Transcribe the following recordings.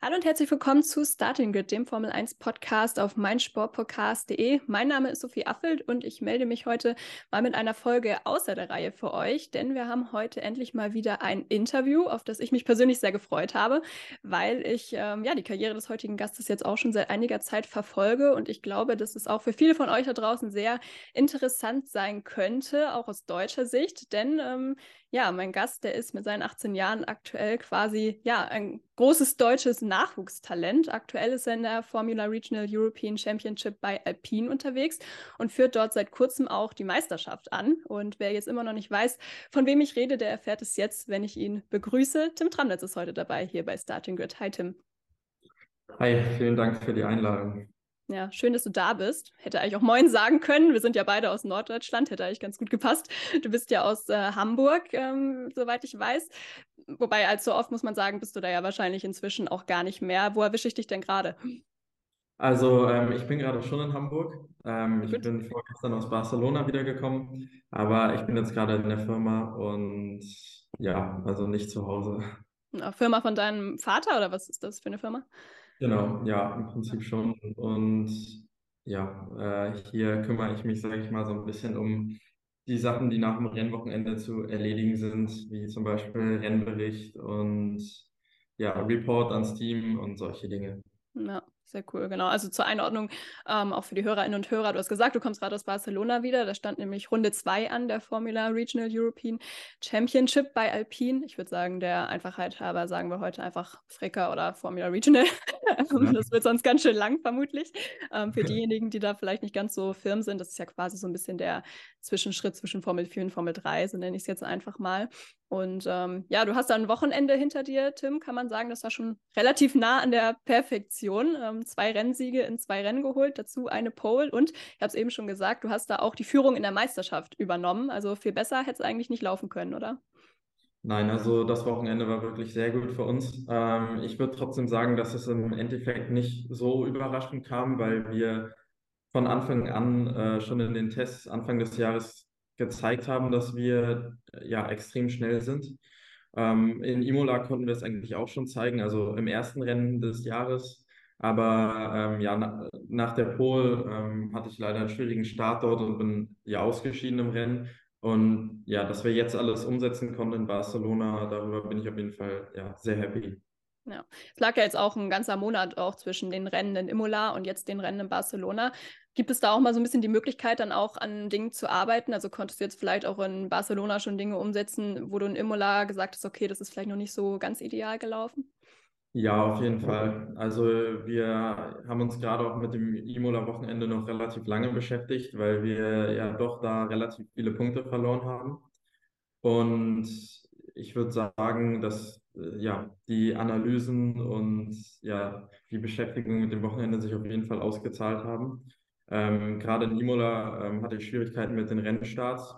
Hallo und herzlich willkommen zu Starting Grid, dem Formel 1 Podcast auf meinsportpodcast.de. Mein Name ist Sophie Affelt und ich melde mich heute mal mit einer Folge außer der Reihe für euch, denn wir haben heute endlich mal wieder ein Interview, auf das ich mich persönlich sehr gefreut habe, weil ich ähm, ja die Karriere des heutigen Gastes jetzt auch schon seit einiger Zeit verfolge und ich glaube, dass es auch für viele von euch da draußen sehr interessant sein könnte, auch aus deutscher Sicht, denn ähm, ja, mein Gast, der ist mit seinen 18 Jahren aktuell quasi ja ein großes deutsches Nachwuchstalent. Aktuell ist er in der Formula Regional European Championship bei Alpine unterwegs und führt dort seit kurzem auch die Meisterschaft an. Und wer jetzt immer noch nicht weiß, von wem ich rede, der erfährt es jetzt, wenn ich ihn begrüße. Tim Tramnitz ist heute dabei hier bei Starting Grid. Hi Tim. Hi, vielen Dank für die Einladung. Ja, schön, dass du da bist. Hätte eigentlich auch Moin sagen können. Wir sind ja beide aus Norddeutschland, hätte eigentlich ganz gut gepasst. Du bist ja aus äh, Hamburg, ähm, soweit ich weiß. Wobei, allzu oft muss man sagen, bist du da ja wahrscheinlich inzwischen auch gar nicht mehr. Wo erwische ich dich denn gerade? Also, ähm, ich bin gerade schon in Hamburg. Ähm, ich bin vorgestern aus Barcelona wiedergekommen, aber ich bin jetzt gerade in der Firma und ja, also nicht zu Hause. Eine Firma von deinem Vater oder was ist das für eine Firma? Genau, ja, im Prinzip schon. Und ja, äh, hier kümmere ich mich, sage ich mal, so ein bisschen um die Sachen, die nach dem Rennwochenende zu erledigen sind, wie zum Beispiel Rennbericht und ja, Report ans Team und solche Dinge. Ja. Sehr cool, genau. Also zur Einordnung, ähm, auch für die Hörerinnen und Hörer, du hast gesagt, du kommst gerade aus Barcelona wieder. Da stand nämlich Runde 2 an der Formula Regional European Championship bei Alpine. Ich würde sagen, der Einfachheit halber sagen wir heute einfach Fricker oder Formula Regional. Ja. Das wird sonst ganz schön lang, vermutlich. Ähm, für diejenigen, die da vielleicht nicht ganz so firm sind, das ist ja quasi so ein bisschen der Zwischenschritt zwischen Formel 4 und Formel 3, so nenne ich es jetzt einfach mal. Und ähm, ja, du hast da ein Wochenende hinter dir, Tim, kann man sagen, das war schon relativ nah an der Perfektion. Ähm, zwei Rennsiege in zwei Rennen geholt, dazu eine Pole und ich habe es eben schon gesagt, du hast da auch die Führung in der Meisterschaft übernommen. Also viel besser hätte es eigentlich nicht laufen können, oder? Nein, also das Wochenende war wirklich sehr gut für uns. Ähm, ich würde trotzdem sagen, dass es im Endeffekt nicht so überraschend kam, weil wir von Anfang an äh, schon in den Tests Anfang des Jahres gezeigt haben, dass wir ja extrem schnell sind. Ähm, in Imola konnten wir es eigentlich auch schon zeigen, also im ersten Rennen des Jahres. Aber ähm, ja, na, nach der Pole ähm, hatte ich leider einen schwierigen Start dort und bin ja ausgeschieden im Rennen. Und ja, dass wir jetzt alles umsetzen konnten in Barcelona, darüber bin ich auf jeden Fall ja, sehr happy. Ja, es lag ja jetzt auch ein ganzer Monat auch zwischen den Rennen in Imola und jetzt den Rennen in Barcelona. Gibt es da auch mal so ein bisschen die Möglichkeit, dann auch an Dingen zu arbeiten? Also konntest du jetzt vielleicht auch in Barcelona schon Dinge umsetzen, wo du in Imola gesagt hast, okay, das ist vielleicht noch nicht so ganz ideal gelaufen? Ja, auf jeden Fall. Also wir haben uns gerade auch mit dem Imola-Wochenende noch relativ lange beschäftigt, weil wir ja doch da relativ viele Punkte verloren haben. Und ich würde sagen, dass äh, ja, die Analysen und ja, die Beschäftigung mit dem Wochenende sich auf jeden Fall ausgezahlt haben. Ähm, gerade in Imola ähm, hatte ich Schwierigkeiten mit den Rennstarts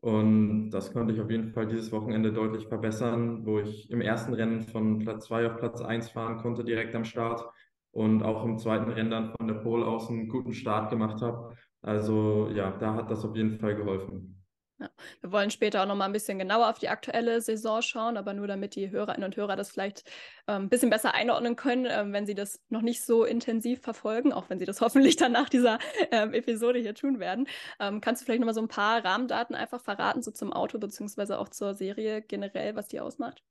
und das konnte ich auf jeden Fall dieses Wochenende deutlich verbessern, wo ich im ersten Rennen von Platz 2 auf Platz 1 fahren konnte direkt am Start und auch im zweiten Rennen dann von der Pole aus einen guten Start gemacht habe. Also ja, da hat das auf jeden Fall geholfen. Ja. Wir wollen später auch noch mal ein bisschen genauer auf die aktuelle Saison schauen, aber nur damit die Hörerinnen und Hörer das vielleicht ähm, ein bisschen besser einordnen können, ähm, wenn sie das noch nicht so intensiv verfolgen, auch wenn sie das hoffentlich dann nach dieser ähm, Episode hier tun werden. Ähm, kannst du vielleicht noch mal so ein paar Rahmendaten einfach verraten, so zum Auto beziehungsweise auch zur Serie generell, was die ausmacht?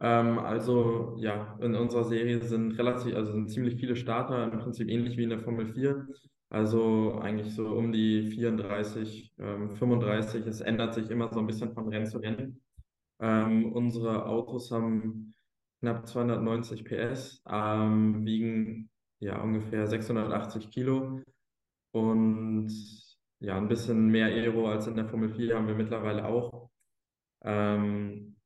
Ähm, also ja, in unserer Serie sind relativ, also sind ziemlich viele Starter, im Prinzip ähnlich wie in der Formel 4. Also eigentlich so um die 34, ähm, 35. Es ändert sich immer so ein bisschen von Rennen zu Rennen. Ähm, unsere Autos haben knapp 290 PS, ähm, wiegen ja ungefähr 680 Kilo und ja, ein bisschen mehr Aero als in der Formel 4 haben wir mittlerweile auch. Ähm,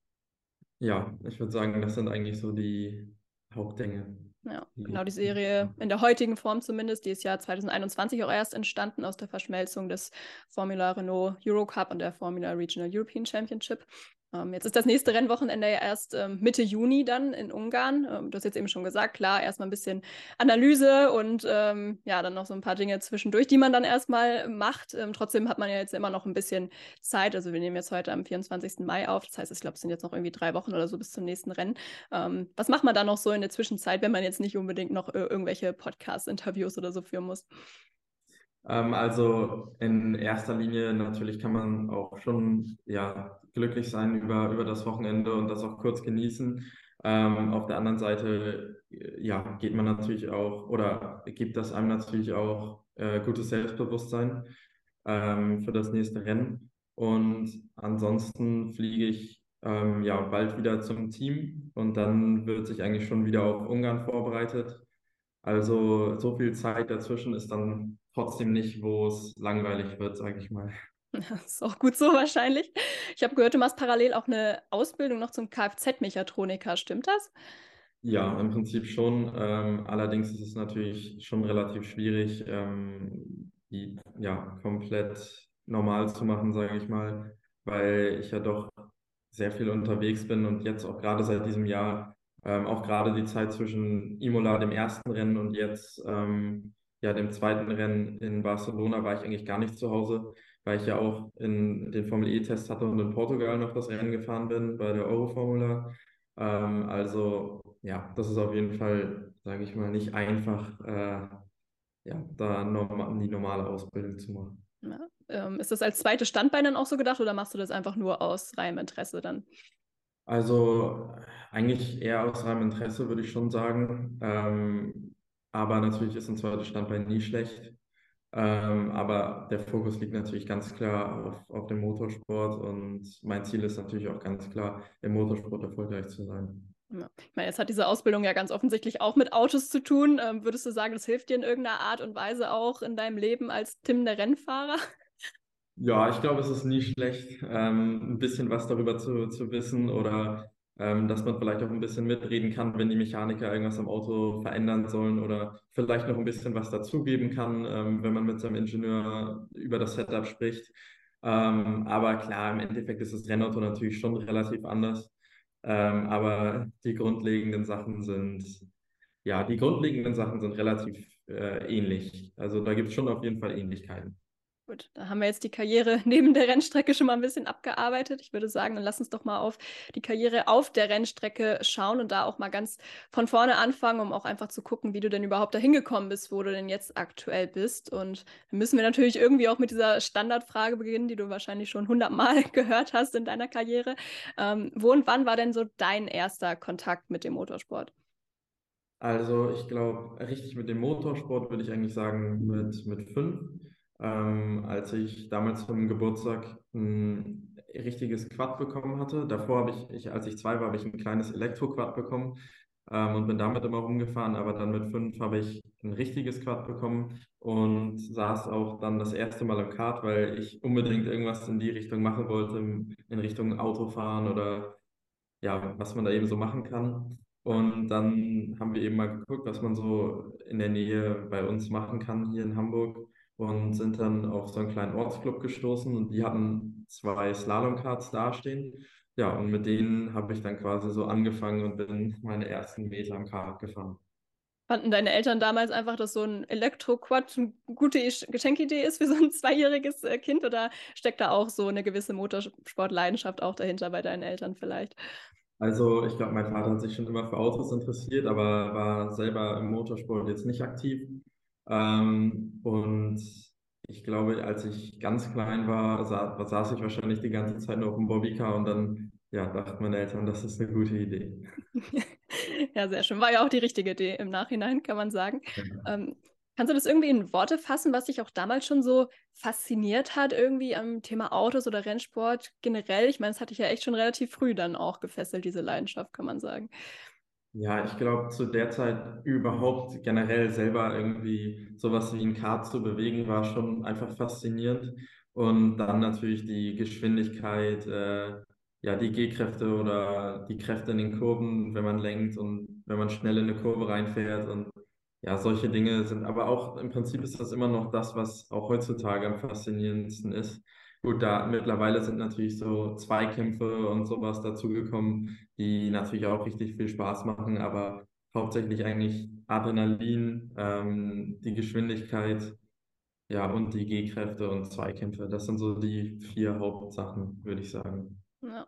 ja, ich würde sagen, das sind eigentlich so die Hauptdinge. Ja, genau die Serie in der heutigen Form zumindest, die ist ja 2021 auch erst entstanden aus der Verschmelzung des Formula Renault Eurocup und der Formula Regional European Championship. Ähm, jetzt ist das nächste Rennwochenende ja erst ähm, Mitte Juni dann in Ungarn. Ähm, du hast jetzt eben schon gesagt, klar, erstmal ein bisschen Analyse und ähm, ja, dann noch so ein paar Dinge zwischendurch, die man dann erstmal macht. Ähm, trotzdem hat man ja jetzt immer noch ein bisschen Zeit. Also wir nehmen jetzt heute am 24. Mai auf. Das heißt, ich glaube, es sind jetzt noch irgendwie drei Wochen oder so bis zum nächsten Rennen. Ähm, was macht man da noch so in der Zwischenzeit, wenn man jetzt nicht unbedingt noch äh, irgendwelche Podcast-Interviews oder so führen muss? Ähm, also in erster Linie natürlich kann man auch schon ja, glücklich sein über, über das Wochenende und das auch kurz genießen. Ähm, auf der anderen Seite ja, geht man natürlich auch oder gibt das einem natürlich auch äh, gutes Selbstbewusstsein ähm, für das nächste Rennen. Und ansonsten fliege ich ähm, ja bald wieder zum Team und dann wird sich eigentlich schon wieder auf Ungarn vorbereitet. Also so viel Zeit dazwischen ist dann trotzdem nicht, wo es langweilig wird, sage ich mal. Das ist auch gut so wahrscheinlich. Ich habe gehört, du machst parallel auch eine Ausbildung noch zum Kfz-Mechatroniker, stimmt das? Ja, im Prinzip schon. Ähm, allerdings ist es natürlich schon relativ schwierig, ähm, die ja komplett normal zu machen, sage ich mal, weil ich ja doch sehr viel unterwegs bin und jetzt auch gerade seit diesem Jahr, ähm, auch gerade die Zeit zwischen Imola, dem ersten Rennen und jetzt ähm, ja, dem zweiten Rennen in Barcelona war ich eigentlich gar nicht zu Hause, weil ich ja auch in den Formel E-Test hatte und in Portugal noch das Rennen gefahren bin bei der Euroformula. Ähm, also ja, das ist auf jeden Fall, sage ich mal, nicht einfach, äh, ja, da norm die normale Ausbildung zu machen. Ja, ähm, ist das als zweites Standbein dann auch so gedacht oder machst du das einfach nur aus reinem Interesse dann? Also eigentlich eher aus reinem Interesse, würde ich schon sagen. Ähm, aber natürlich ist ein zweites Standbein nie schlecht. Ähm, aber der Fokus liegt natürlich ganz klar auf, auf dem Motorsport und mein Ziel ist natürlich auch ganz klar, im Motorsport erfolgreich zu sein. Ich meine, jetzt hat diese Ausbildung ja ganz offensichtlich auch mit Autos zu tun. Ähm, würdest du sagen, das hilft dir in irgendeiner Art und Weise auch in deinem Leben als Tim der Rennfahrer? Ja, ich glaube, es ist nie schlecht, ähm, ein bisschen was darüber zu, zu wissen oder ähm, dass man vielleicht auch ein bisschen mitreden kann, wenn die Mechaniker irgendwas am Auto verändern sollen oder vielleicht noch ein bisschen was dazugeben kann, ähm, wenn man mit seinem Ingenieur über das Setup spricht. Ähm, aber klar, im Endeffekt ist das Rennauto natürlich schon relativ anders. Ähm, aber die grundlegenden Sachen sind, ja, die grundlegenden Sachen sind relativ äh, ähnlich. Also da gibt es schon auf jeden Fall Ähnlichkeiten. Gut, da haben wir jetzt die Karriere neben der Rennstrecke schon mal ein bisschen abgearbeitet. Ich würde sagen, dann lass uns doch mal auf die Karriere auf der Rennstrecke schauen und da auch mal ganz von vorne anfangen, um auch einfach zu gucken, wie du denn überhaupt dahin gekommen bist, wo du denn jetzt aktuell bist. Und dann müssen wir natürlich irgendwie auch mit dieser Standardfrage beginnen, die du wahrscheinlich schon hundertmal gehört hast in deiner Karriere. Ähm, wo und wann war denn so dein erster Kontakt mit dem Motorsport? Also ich glaube, richtig mit dem Motorsport würde ich eigentlich sagen mit, mit fünf ähm, als ich damals zum Geburtstag ein richtiges Quad bekommen hatte. Davor habe ich, ich, als ich zwei war, habe ich ein kleines Elektro-Quad bekommen ähm, und bin damit immer rumgefahren. Aber dann mit fünf habe ich ein richtiges Quad bekommen und saß auch dann das erste Mal im Kart, weil ich unbedingt irgendwas in die Richtung machen wollte, in Richtung Autofahren oder ja, was man da eben so machen kann. Und dann haben wir eben mal geguckt, was man so in der Nähe bei uns machen kann hier in Hamburg und sind dann auf so einen kleinen Ortsclub gestoßen und die hatten zwei Slalomkarts dastehen. Ja, und mit denen habe ich dann quasi so angefangen und bin meine ersten Meter am Kart gefahren. Fanden deine Eltern damals einfach, dass so ein Elektro-Quad eine gute Geschenkidee ist für so ein zweijähriges äh, Kind oder steckt da auch so eine gewisse Motorsportleidenschaft auch dahinter bei deinen Eltern vielleicht? Also ich glaube, mein Vater hat sich schon immer für Autos interessiert, aber war selber im Motorsport jetzt nicht aktiv. Ähm, und ich glaube, als ich ganz klein war, sa saß ich wahrscheinlich die ganze Zeit nur auf dem Bobbycar und dann ja, dachten meine Eltern, das ist eine gute Idee. ja, sehr schön. War ja auch die richtige Idee im Nachhinein, kann man sagen. Ja. Ähm, kannst du das irgendwie in Worte fassen, was dich auch damals schon so fasziniert hat, irgendwie am Thema Autos oder Rennsport generell? Ich meine, das hatte ich ja echt schon relativ früh dann auch gefesselt, diese Leidenschaft, kann man sagen. Ja, ich glaube, zu der Zeit überhaupt generell selber irgendwie sowas wie ein Kart zu bewegen, war schon einfach faszinierend. Und dann natürlich die Geschwindigkeit, äh, ja, die G-Kräfte oder die Kräfte in den Kurven, wenn man lenkt und wenn man schnell in eine Kurve reinfährt. Und ja, solche Dinge sind, aber auch im Prinzip ist das immer noch das, was auch heutzutage am faszinierendsten ist, Gut, da mittlerweile sind natürlich so Zweikämpfe und sowas dazugekommen, die natürlich auch richtig viel Spaß machen, aber hauptsächlich eigentlich Adrenalin, ähm, die Geschwindigkeit, ja, und die G-Kräfte und Zweikämpfe. Das sind so die vier Hauptsachen, würde ich sagen. Ja.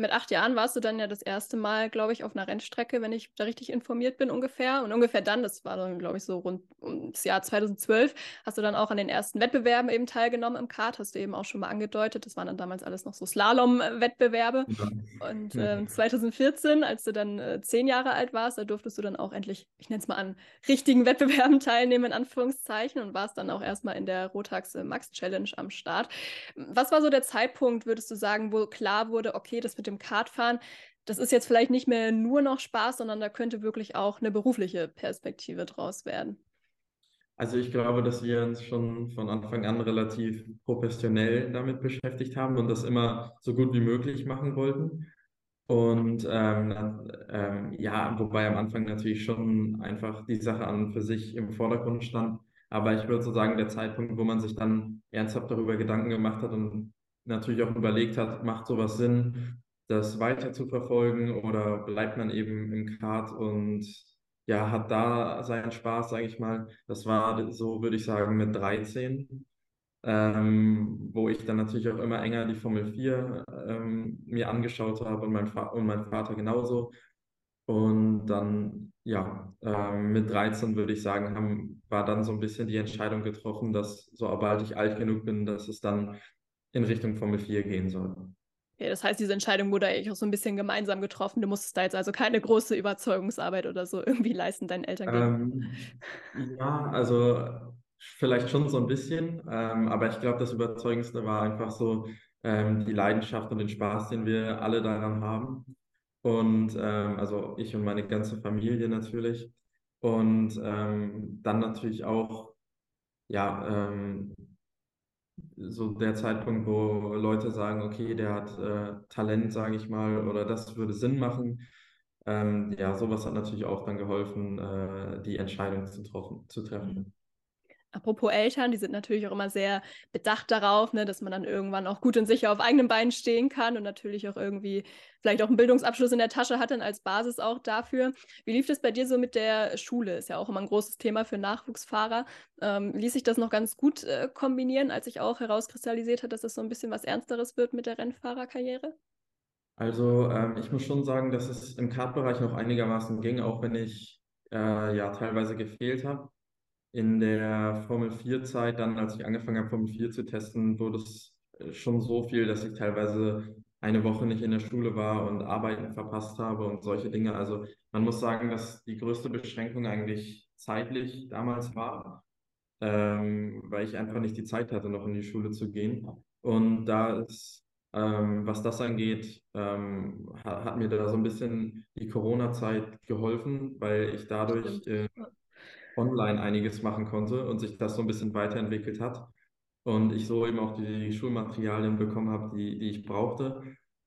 Mit acht Jahren warst du dann ja das erste Mal, glaube ich, auf einer Rennstrecke, wenn ich da richtig informiert bin, ungefähr. Und ungefähr dann, das war dann, glaube ich, so rund ums Jahr 2012, hast du dann auch an den ersten Wettbewerben eben teilgenommen im Kart, hast du eben auch schon mal angedeutet. Das waren dann damals alles noch so Slalom-Wettbewerbe. Ja. Und äh, 2014, als du dann äh, zehn Jahre alt warst, da durftest du dann auch endlich, ich nenne es mal an, richtigen Wettbewerben teilnehmen, in Anführungszeichen, und warst dann auch erstmal in der Rotax Max Challenge am Start. Was war so der Zeitpunkt, würdest du sagen, wo klar wurde, okay, das mit dem Kartfahren, das ist jetzt vielleicht nicht mehr nur noch Spaß, sondern da könnte wirklich auch eine berufliche Perspektive draus werden. Also ich glaube, dass wir uns schon von Anfang an relativ professionell damit beschäftigt haben und das immer so gut wie möglich machen wollten. Und ähm, ähm, ja, wobei am Anfang natürlich schon einfach die Sache an für sich im Vordergrund stand. Aber ich würde so sagen, der Zeitpunkt, wo man sich dann ernsthaft darüber Gedanken gemacht hat und natürlich auch überlegt hat, macht sowas Sinn, das weiter zu verfolgen oder bleibt man eben im Kart und ja, hat da seinen Spaß, sage ich mal. Das war so, würde ich sagen, mit 13, ähm, wo ich dann natürlich auch immer enger die Formel 4 ähm, mir angeschaut habe und mein, und mein Vater genauso. Und dann, ja, ähm, mit 13 würde ich sagen, haben, war dann so ein bisschen die Entscheidung getroffen, dass sobald ich alt genug bin, dass es dann in Richtung Formel 4 gehen soll. Ja, das heißt, diese Entscheidung wurde eigentlich auch so ein bisschen gemeinsam getroffen. Du musstest da jetzt also keine große Überzeugungsarbeit oder so irgendwie leisten, deinen Eltern ähm, Ja, also vielleicht schon so ein bisschen, ähm, aber ich glaube, das Überzeugendste war einfach so ähm, die Leidenschaft und den Spaß, den wir alle daran haben. Und ähm, also ich und meine ganze Familie natürlich. Und ähm, dann natürlich auch, ja, ähm, so der Zeitpunkt, wo Leute sagen, okay, der hat äh, Talent, sage ich mal, oder das würde Sinn machen. Ähm, ja, sowas hat natürlich auch dann geholfen, äh, die Entscheidung zu, zu treffen. Apropos Eltern, die sind natürlich auch immer sehr bedacht darauf, ne, dass man dann irgendwann auch gut und sicher auf eigenen Beinen stehen kann und natürlich auch irgendwie vielleicht auch einen Bildungsabschluss in der Tasche hat dann als Basis auch dafür. Wie lief das bei dir so mit der Schule? Ist ja auch immer ein großes Thema für Nachwuchsfahrer. Ähm, ließ sich das noch ganz gut äh, kombinieren, als sich auch herauskristallisiert hat, dass das so ein bisschen was Ernsteres wird mit der Rennfahrerkarriere? Also ähm, ich muss schon sagen, dass es im Kartbereich noch einigermaßen ging, auch wenn ich äh, ja teilweise gefehlt habe in der Formel 4-Zeit, dann als ich angefangen habe, Formel 4 zu testen, wurde es äh, schon so viel, dass ich teilweise eine Woche nicht in der Schule war und Arbeiten verpasst habe und solche Dinge. Also man muss sagen, dass die größte Beschränkung eigentlich zeitlich damals war, ähm, weil ich einfach nicht die Zeit hatte, noch in die Schule zu gehen. Und da ist, ähm, was das angeht, ähm, hat, hat, mir da so ein bisschen die Corona-Zeit geholfen, weil ich dadurch äh, online einiges machen konnte und sich das so ein bisschen weiterentwickelt hat. Und ich so eben auch die Schulmaterialien bekommen habe, die, die ich brauchte.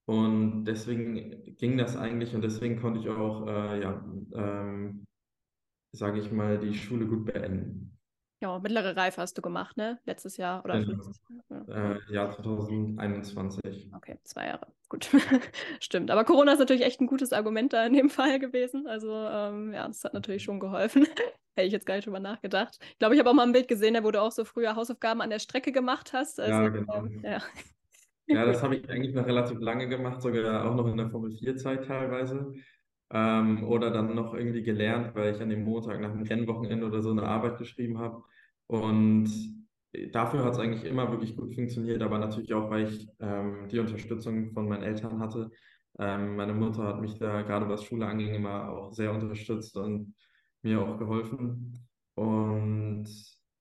Und deswegen ging das eigentlich und deswegen konnte ich auch, äh, ja, ähm, sage ich mal, die Schule gut beenden. Ja, mittlere Reife hast du gemacht, ne? Letztes Jahr oder genau. Jahr? Äh, Jahr 2021. Okay, zwei Jahre. Gut. Stimmt. Aber Corona ist natürlich echt ein gutes Argument da in dem Fall gewesen. Also, ähm, ja, das hat natürlich schon geholfen. Hätte ich jetzt gar nicht drüber nachgedacht. Ich glaube, ich habe auch mal ein Bild gesehen, wo du auch so früher Hausaufgaben an der Strecke gemacht hast. Also, ja, genau. Ähm, ja. ja, das habe ich eigentlich noch relativ lange gemacht, sogar auch noch in der Formel 4-Zeit teilweise. Ähm, oder dann noch irgendwie gelernt, weil ich an dem Montag nach dem Rennwochenende oder so eine Arbeit geschrieben habe. Und dafür hat es eigentlich immer wirklich gut funktioniert, aber natürlich auch, weil ich ähm, die Unterstützung von meinen Eltern hatte. Ähm, meine Mutter hat mich da gerade was Schule anging immer auch sehr unterstützt und mir auch geholfen. Und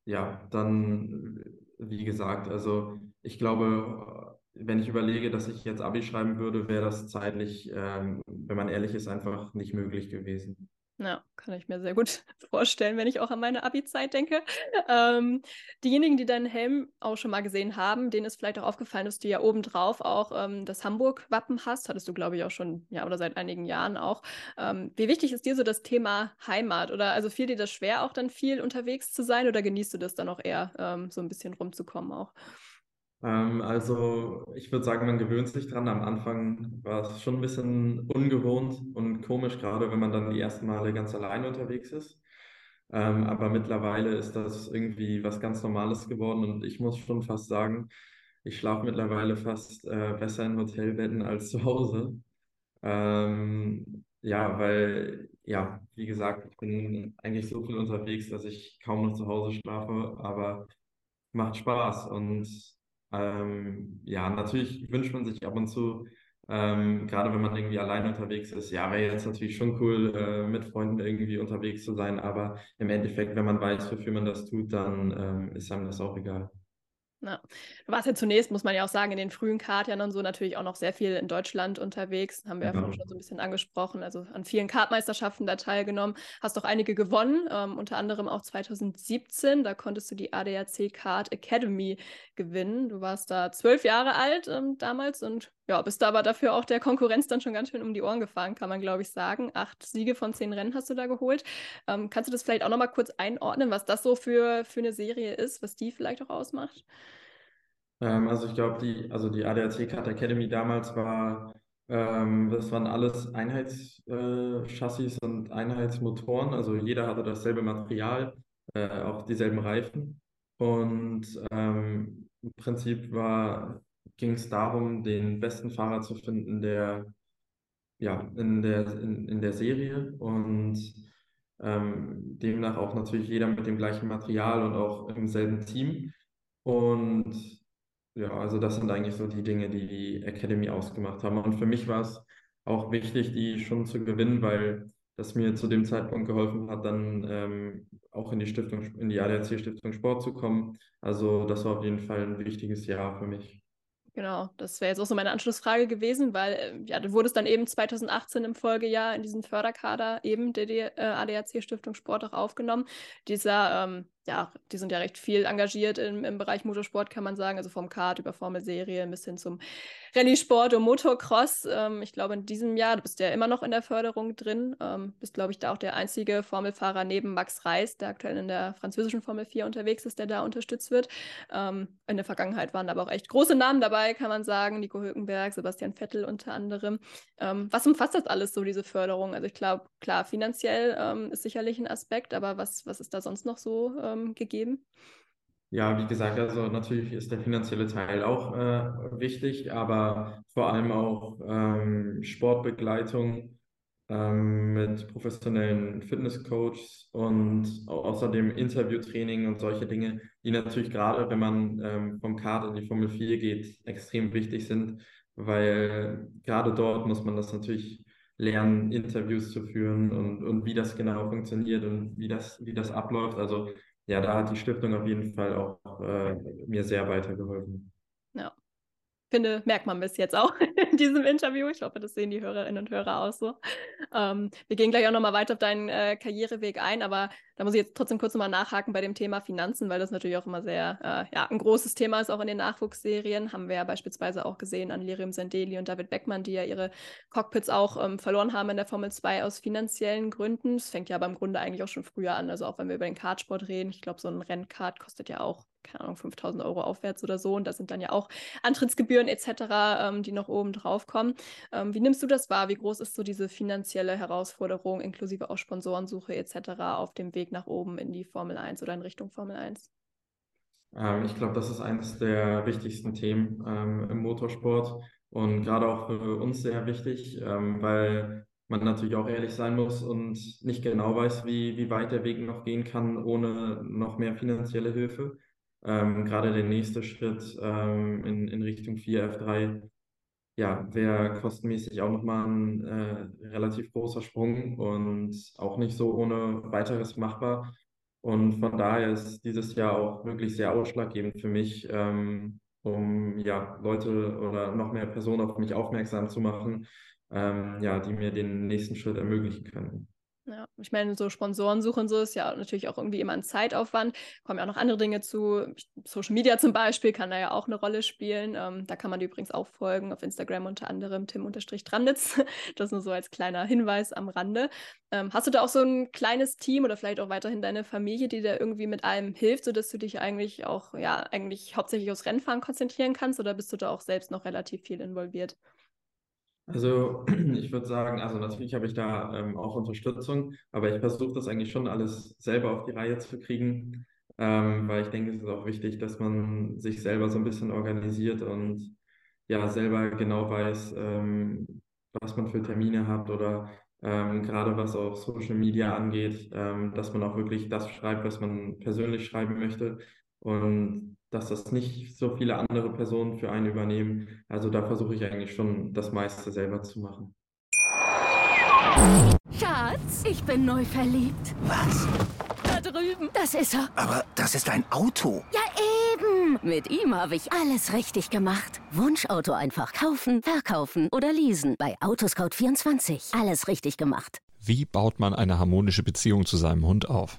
ja, dann, wie gesagt, also ich glaube, wenn ich überlege, dass ich jetzt Abi schreiben würde, wäre das zeitlich, ähm, wenn man ehrlich ist, einfach nicht möglich gewesen. Ja, kann ich mir sehr gut vorstellen, wenn ich auch an meine Abi-Zeit denke. Ähm, diejenigen, die deinen Helm auch schon mal gesehen haben, denen ist vielleicht auch aufgefallen, dass du ja obendrauf auch ähm, das Hamburg-Wappen hast. Hattest du, glaube ich, auch schon, ja, oder seit einigen Jahren auch. Ähm, wie wichtig ist dir so das Thema Heimat? Oder also fiel dir das schwer, auch dann viel unterwegs zu sein oder genießt du das dann auch eher, ähm, so ein bisschen rumzukommen auch? Ähm, also ich würde sagen, man gewöhnt sich dran. Am Anfang war es schon ein bisschen ungewohnt und komisch, gerade wenn man dann die ersten Male ganz alleine unterwegs ist. Ähm, aber mittlerweile ist das irgendwie was ganz Normales geworden und ich muss schon fast sagen, ich schlafe mittlerweile fast äh, besser in Hotelbetten als zu Hause. Ähm, ja, weil, ja, wie gesagt, ich bin eigentlich so viel unterwegs, dass ich kaum noch zu Hause schlafe, aber macht Spaß. Und ähm, ja, natürlich wünscht man sich ab und zu, ähm, gerade wenn man irgendwie allein unterwegs ist, ja, wäre jetzt natürlich schon cool, äh, mit Freunden irgendwie unterwegs zu sein, aber im Endeffekt, wenn man weiß, wofür man das tut, dann ähm, ist einem das auch egal. Ja. Du warst ja zunächst, muss man ja auch sagen, in den frühen Kartjahren und so natürlich auch noch sehr viel in Deutschland unterwegs. Haben wir ja, vorhin schon so ein bisschen angesprochen. Also an vielen Kartmeisterschaften da teilgenommen. Hast auch einige gewonnen, ähm, unter anderem auch 2017. Da konntest du die ADAC Kart Academy gewinnen. Du warst da zwölf Jahre alt ähm, damals und ja, bist da aber dafür auch der Konkurrenz dann schon ganz schön um die Ohren gefahren, kann man glaube ich sagen. Acht Siege von zehn Rennen hast du da geholt. Ähm, kannst du das vielleicht auch nochmal kurz einordnen, was das so für, für eine Serie ist, was die vielleicht auch ausmacht? Ähm, also ich glaube, die, also die ADAC Kart Academy damals war, ähm, das waren alles Einheitschassis äh, und Einheitsmotoren. Also jeder hatte dasselbe Material, äh, auch dieselben Reifen. Und ähm, im Prinzip ging es darum, den besten Fahrer zu finden, der ja in der, in, in der Serie und ähm, demnach auch natürlich jeder mit dem gleichen Material und auch im selben Team. Und ja, also das sind eigentlich so die Dinge, die die Academy ausgemacht haben. Und für mich war es auch wichtig, die schon zu gewinnen, weil das mir zu dem Zeitpunkt geholfen hat, dann ähm, auch in die Stiftung, in die ADAC Stiftung Sport zu kommen. Also das war auf jeden Fall ein wichtiges Jahr für mich. Genau, das wäre jetzt auch so meine Anschlussfrage gewesen, weil äh, ja, du wurdest dann eben 2018 im Folgejahr in diesen Förderkader eben der äh, ADAC Stiftung Sport auch aufgenommen. Dieser ähm, ja, die sind ja recht viel engagiert im, im Bereich Motorsport, kann man sagen, also vom Kart über Formelserien bis hin zum Rallye-Sport und Motocross. Ähm, ich glaube, in diesem Jahr, du bist ja immer noch in der Förderung drin, ähm, bist, glaube ich, da auch der einzige Formelfahrer neben Max Reis, der aktuell in der französischen Formel 4 unterwegs ist, der da unterstützt wird. Ähm, in der Vergangenheit waren aber auch echt große Namen dabei, kann man sagen, Nico Hülkenberg, Sebastian Vettel unter anderem. Ähm, was umfasst das alles so, diese Förderung? Also ich glaube, klar, finanziell ähm, ist sicherlich ein Aspekt, aber was, was ist da sonst noch so? Ähm, gegeben? Ja, wie gesagt, also natürlich ist der finanzielle Teil auch äh, wichtig, aber vor allem auch ähm, Sportbegleitung ähm, mit professionellen Fitnesscoaches und außerdem Interviewtraining und solche Dinge, die natürlich gerade, wenn man ähm, vom Kart in die Formel 4 geht, extrem wichtig sind, weil gerade dort muss man das natürlich lernen, Interviews zu führen und, und wie das genau funktioniert und wie das, wie das abläuft. Also ja, da hat die Stiftung auf jeden Fall auch äh, mir sehr weitergeholfen. Finde, merkt man bis jetzt auch in diesem Interview. Ich hoffe, das sehen die Hörerinnen und Hörer auch so. Ähm, wir gehen gleich auch nochmal weiter auf deinen äh, Karriereweg ein, aber da muss ich jetzt trotzdem kurz nochmal nachhaken bei dem Thema Finanzen, weil das natürlich auch immer sehr, äh, ja, ein großes Thema ist, auch in den Nachwuchsserien. Haben wir ja beispielsweise auch gesehen an Lirium Sendeli und David Beckmann, die ja ihre Cockpits auch ähm, verloren haben in der Formel 2 aus finanziellen Gründen. Es fängt ja aber im Grunde eigentlich auch schon früher an. Also auch wenn wir über den Kartsport reden, ich glaube, so ein Rennkart kostet ja auch keine Ahnung, 5000 Euro aufwärts oder so. Und das sind dann ja auch Antrittsgebühren etc., ähm, die noch oben drauf kommen. Ähm, wie nimmst du das wahr? Wie groß ist so diese finanzielle Herausforderung, inklusive auch Sponsorensuche etc., auf dem Weg nach oben in die Formel 1 oder in Richtung Formel 1? Ähm, ich glaube, das ist eines der wichtigsten Themen ähm, im Motorsport und gerade auch für uns sehr wichtig, ähm, weil man natürlich auch ehrlich sein muss und nicht genau weiß, wie, wie weit der Weg noch gehen kann ohne noch mehr finanzielle Hilfe ähm, gerade der nächste Schritt ähm, in, in Richtung 4F3, ja, wäre kostenmäßig auch nochmal ein äh, relativ großer Sprung und auch nicht so ohne weiteres machbar. Und von daher ist dieses Jahr auch wirklich sehr ausschlaggebend für mich, ähm, um ja, Leute oder noch mehr Personen auf mich aufmerksam zu machen, ähm, ja, die mir den nächsten Schritt ermöglichen können. Ja, ich meine, so Sponsorensuche und so ist ja natürlich auch irgendwie immer ein Zeitaufwand. Kommen ja auch noch andere Dinge zu. Social Media zum Beispiel kann da ja auch eine Rolle spielen. Ähm, da kann man dir übrigens auch folgen auf Instagram unter anderem Tim-Dranditz. Das nur so als kleiner Hinweis am Rande. Ähm, hast du da auch so ein kleines Team oder vielleicht auch weiterhin deine Familie, die da irgendwie mit allem hilft, sodass du dich eigentlich auch, ja, eigentlich hauptsächlich aufs Rennfahren konzentrieren kannst oder bist du da auch selbst noch relativ viel involviert? Also ich würde sagen, also natürlich habe ich da ähm, auch Unterstützung, aber ich versuche das eigentlich schon alles selber auf die Reihe zu kriegen, ähm, weil ich denke, es ist auch wichtig, dass man sich selber so ein bisschen organisiert und ja selber genau weiß, ähm, was man für Termine hat oder ähm, gerade was auch Social Media angeht, ähm, dass man auch wirklich das schreibt, was man persönlich schreiben möchte und dass das nicht so viele andere Personen für einen übernehmen. Also da versuche ich eigentlich schon das meiste selber zu machen. Schatz, ich bin neu verliebt. Was? Da drüben. Das ist er. Aber das ist ein Auto. Ja, eben. Mit ihm habe ich alles richtig gemacht. Wunschauto einfach kaufen, verkaufen oder leasen. Bei Autoscout24. Alles richtig gemacht. Wie baut man eine harmonische Beziehung zu seinem Hund auf?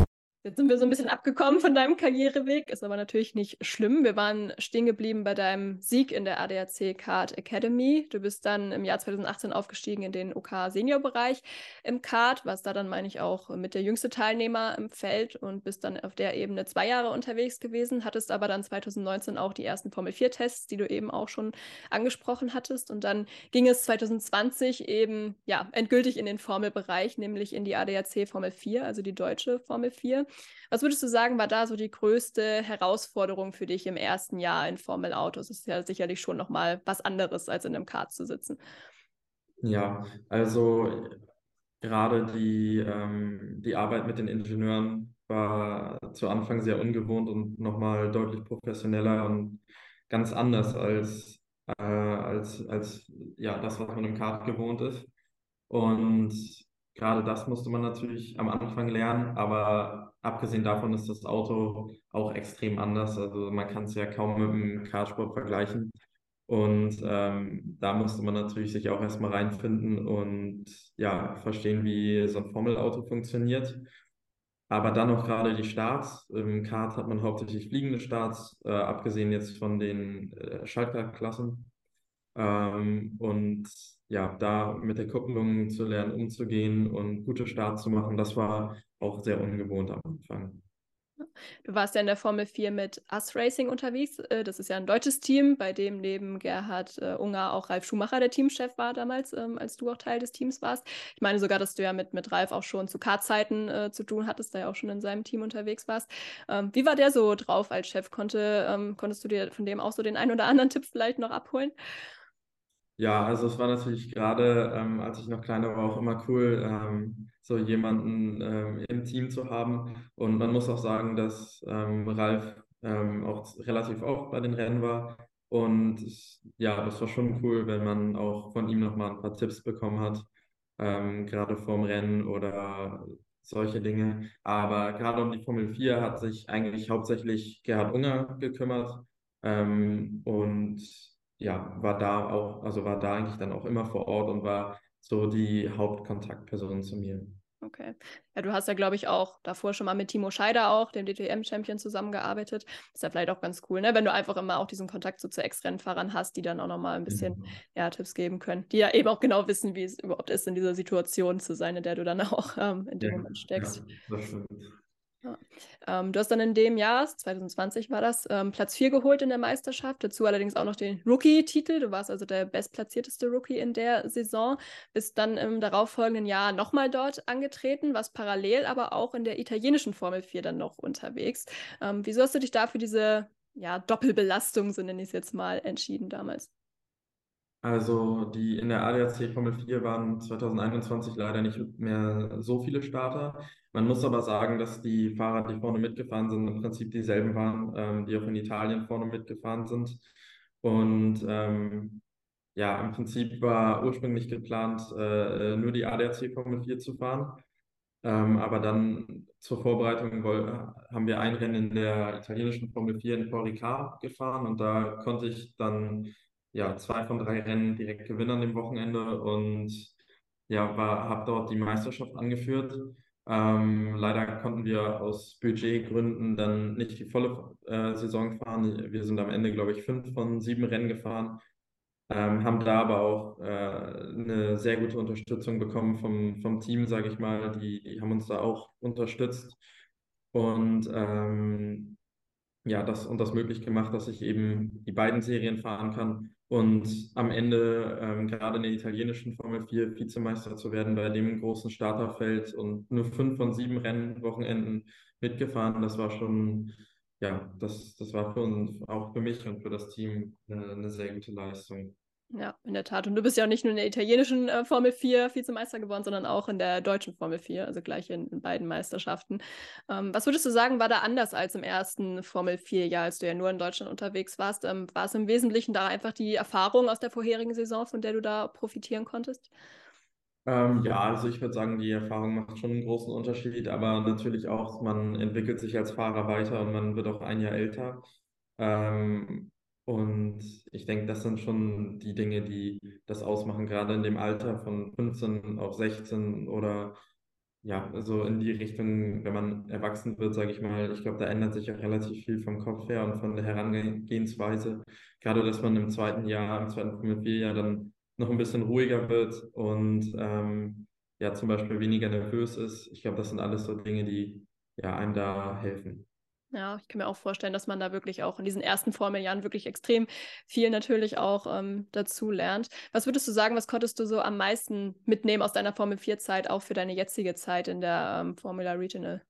Jetzt sind wir so ein bisschen abgekommen von deinem Karriereweg, ist aber natürlich nicht schlimm. Wir waren stehen geblieben bei deinem Sieg in der ADAC Kart Academy. Du bist dann im Jahr 2018 aufgestiegen in den OK Senior Bereich im Kart, warst da dann, meine ich, auch mit der jüngste Teilnehmer im Feld und bist dann auf der Ebene zwei Jahre unterwegs gewesen, hattest aber dann 2019 auch die ersten Formel 4 Tests, die du eben auch schon angesprochen hattest. Und dann ging es 2020 eben, ja, endgültig in den Formelbereich, nämlich in die ADAC Formel 4, also die deutsche Formel 4. Was würdest du sagen, war da so die größte Herausforderung für dich im ersten Jahr in Formel Autos? Das ist ja sicherlich schon nochmal was anderes, als in einem Kart zu sitzen. Ja, also gerade die, ähm, die Arbeit mit den Ingenieuren war zu Anfang sehr ungewohnt und nochmal deutlich professioneller und ganz anders als, äh, als, als ja, das, was man im Kart gewohnt ist. Und gerade das musste man natürlich am Anfang lernen, aber abgesehen davon ist das Auto auch extrem anders. Also man kann es ja kaum mit dem Kartsport vergleichen. Und ähm, da musste man natürlich sich auch erstmal reinfinden und ja, verstehen, wie so ein Formelauto funktioniert. Aber dann auch gerade die Starts. Im Kart hat man hauptsächlich fliegende Starts, äh, abgesehen jetzt von den äh, Schaltkartklassen. Ähm, und ja, da mit der Kupplung zu lernen, umzugehen und gute Starts zu machen, das war auch sehr ungewohnt am Anfang. Du warst ja in der Formel 4 mit Us Racing unterwegs. Äh, das ist ja ein deutsches Team, bei dem neben Gerhard äh, Unger auch Ralf Schumacher der Teamchef war damals, ähm, als du auch Teil des Teams warst. Ich meine sogar, dass du ja mit, mit Ralf auch schon zu Kartzeiten äh, zu tun hattest, da ja auch schon in seinem Team unterwegs warst. Ähm, wie war der so drauf als Chef? Konnte, ähm, konntest du dir von dem auch so den einen oder anderen Tipp vielleicht noch abholen? Ja, also es war natürlich gerade, ähm, als ich noch kleiner war, auch immer cool, ähm, so jemanden ähm, im Team zu haben. Und man muss auch sagen, dass ähm, Ralf ähm, auch relativ oft bei den Rennen war. Und ja, das war schon cool, wenn man auch von ihm nochmal ein paar Tipps bekommen hat, ähm, gerade vorm Rennen oder solche Dinge. Aber gerade um die Formel 4 hat sich eigentlich hauptsächlich Gerhard Unger gekümmert. und ja, war da auch, also war da eigentlich dann auch immer vor Ort und war so die Hauptkontaktperson zu mir. Okay. Ja, du hast ja, glaube ich, auch davor schon mal mit Timo Scheider auch, dem DTM-Champion, zusammengearbeitet. Ist ja vielleicht auch ganz cool, ne? wenn du einfach immer auch diesen Kontakt so zu Ex-Rennfahrern hast, die dann auch nochmal ein bisschen genau. ja, Tipps geben können, die ja eben auch genau wissen, wie es überhaupt ist, in dieser Situation zu sein, in der du dann auch ähm, in dem ja, Moment steckst. Ja, das stimmt. Ähm, du hast dann in dem Jahr, 2020 war das, ähm, Platz 4 geholt in der Meisterschaft, dazu allerdings auch noch den Rookie-Titel. Du warst also der bestplatzierteste Rookie in der Saison, bist dann im darauffolgenden Jahr nochmal dort angetreten, warst parallel aber auch in der italienischen Formel 4 dann noch unterwegs. Ähm, wieso hast du dich da für diese ja, Doppelbelastung, so nenne ich es jetzt mal, entschieden damals? Also die in der ADAC Formel 4 waren 2021 leider nicht mehr so viele Starter. Man muss aber sagen, dass die Fahrer, die vorne mitgefahren sind, im Prinzip dieselben waren, ähm, die auch in Italien vorne mitgefahren sind. Und ähm, ja, im Prinzip war ursprünglich geplant, äh, nur die ADAC Formel 4 zu fahren. Ähm, aber dann zur Vorbereitung haben wir ein Rennen in der italienischen Formel 4 in Port gefahren und da konnte ich dann ja zwei von drei Rennen direkt gewinnen an dem Wochenende und ja, habe dort die Meisterschaft angeführt. Ähm, leider konnten wir aus Budgetgründen dann nicht die volle äh, Saison fahren. Wir sind am Ende, glaube ich, fünf von sieben Rennen gefahren. Ähm, haben da aber auch äh, eine sehr gute Unterstützung bekommen vom, vom Team, sage ich mal. Die, die haben uns da auch unterstützt und ähm, ja, das und das möglich gemacht, dass ich eben die beiden Serien fahren kann und am Ende ähm, gerade in der italienischen Formel 4 Vizemeister zu werden bei dem großen Starterfeld und nur fünf von sieben Rennwochenenden mitgefahren, das war schon, ja, das, das war für uns, auch für mich und für das Team eine, eine sehr gute Leistung. Ja, in der Tat. Und du bist ja auch nicht nur in der italienischen äh, Formel 4 Vizemeister geworden, sondern auch in der deutschen Formel 4, also gleich in, in beiden Meisterschaften. Ähm, was würdest du sagen, war da anders als im ersten Formel 4-Jahr, als du ja nur in Deutschland unterwegs warst? Ähm, war es im Wesentlichen da einfach die Erfahrung aus der vorherigen Saison, von der du da profitieren konntest? Ähm, ja, also ich würde sagen, die Erfahrung macht schon einen großen Unterschied, aber natürlich auch, man entwickelt sich als Fahrer weiter und man wird auch ein Jahr älter. Ähm, und ich denke, das sind schon die Dinge, die das ausmachen, gerade in dem Alter von 15 auf 16 oder ja, so in die Richtung, wenn man erwachsen wird, sage ich mal. Ich glaube, da ändert sich auch relativ viel vom Kopf her und von der Herangehensweise. Gerade, dass man im zweiten Jahr, im zweiten Formel 4 Jahr dann noch ein bisschen ruhiger wird und ähm, ja, zum Beispiel weniger nervös ist. Ich glaube, das sind alles so Dinge, die ja einem da helfen. Ja, ich kann mir auch vorstellen, dass man da wirklich auch in diesen ersten Formeljahren wirklich extrem viel natürlich auch ähm, dazu lernt. Was würdest du sagen, was konntest du so am meisten mitnehmen aus deiner Formel 4-Zeit, auch für deine jetzige Zeit in der ähm, Formula Regional?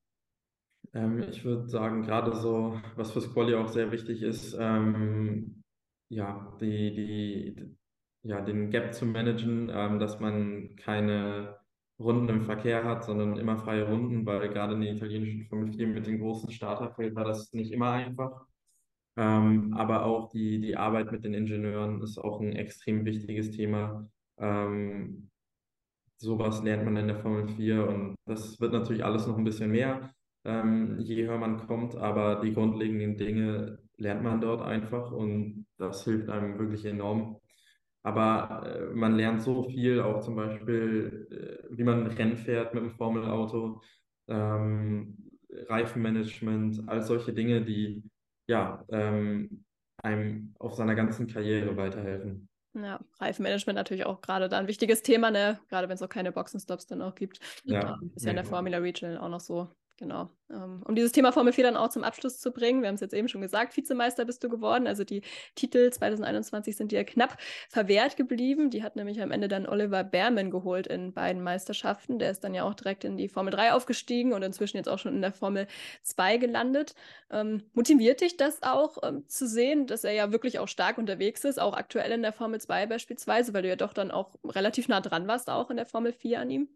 Ähm, ich würde sagen, gerade so, was fürs Quali auch sehr wichtig ist, ähm, ja, die, die, ja, den Gap zu managen, ähm, dass man keine Runden im Verkehr hat, sondern immer freie Runden, weil gerade in der italienischen Formel 4 mit dem großen Starterfeld war das nicht immer einfach. Ähm, aber auch die, die Arbeit mit den Ingenieuren ist auch ein extrem wichtiges Thema. Ähm, sowas lernt man in der Formel 4 und das wird natürlich alles noch ein bisschen mehr, ähm, je höher man kommt, aber die grundlegenden Dinge lernt man dort einfach und das hilft einem wirklich enorm. Aber äh, man lernt so viel, auch zum Beispiel, äh, wie man Rennen fährt mit dem Formelauto, ähm, Reifenmanagement, all solche Dinge, die ja ähm, einem auf seiner ganzen Karriere weiterhelfen. Ja, Reifenmanagement natürlich auch gerade da ein wichtiges Thema, ne? Gerade wenn es auch keine Boxenstops dann auch gibt. Ja, ähm, ist ja in der Formula Regional auch noch so Genau. Ähm, um dieses Thema Formel 4 dann auch zum Abschluss zu bringen, wir haben es jetzt eben schon gesagt, Vizemeister bist du geworden. Also die Titel 2021 sind dir knapp verwehrt geblieben. Die hat nämlich am Ende dann Oliver Behrman geholt in beiden Meisterschaften. Der ist dann ja auch direkt in die Formel 3 aufgestiegen und inzwischen jetzt auch schon in der Formel 2 gelandet. Ähm, motiviert dich das auch ähm, zu sehen, dass er ja wirklich auch stark unterwegs ist, auch aktuell in der Formel 2 beispielsweise, weil du ja doch dann auch relativ nah dran warst, auch in der Formel 4 an ihm?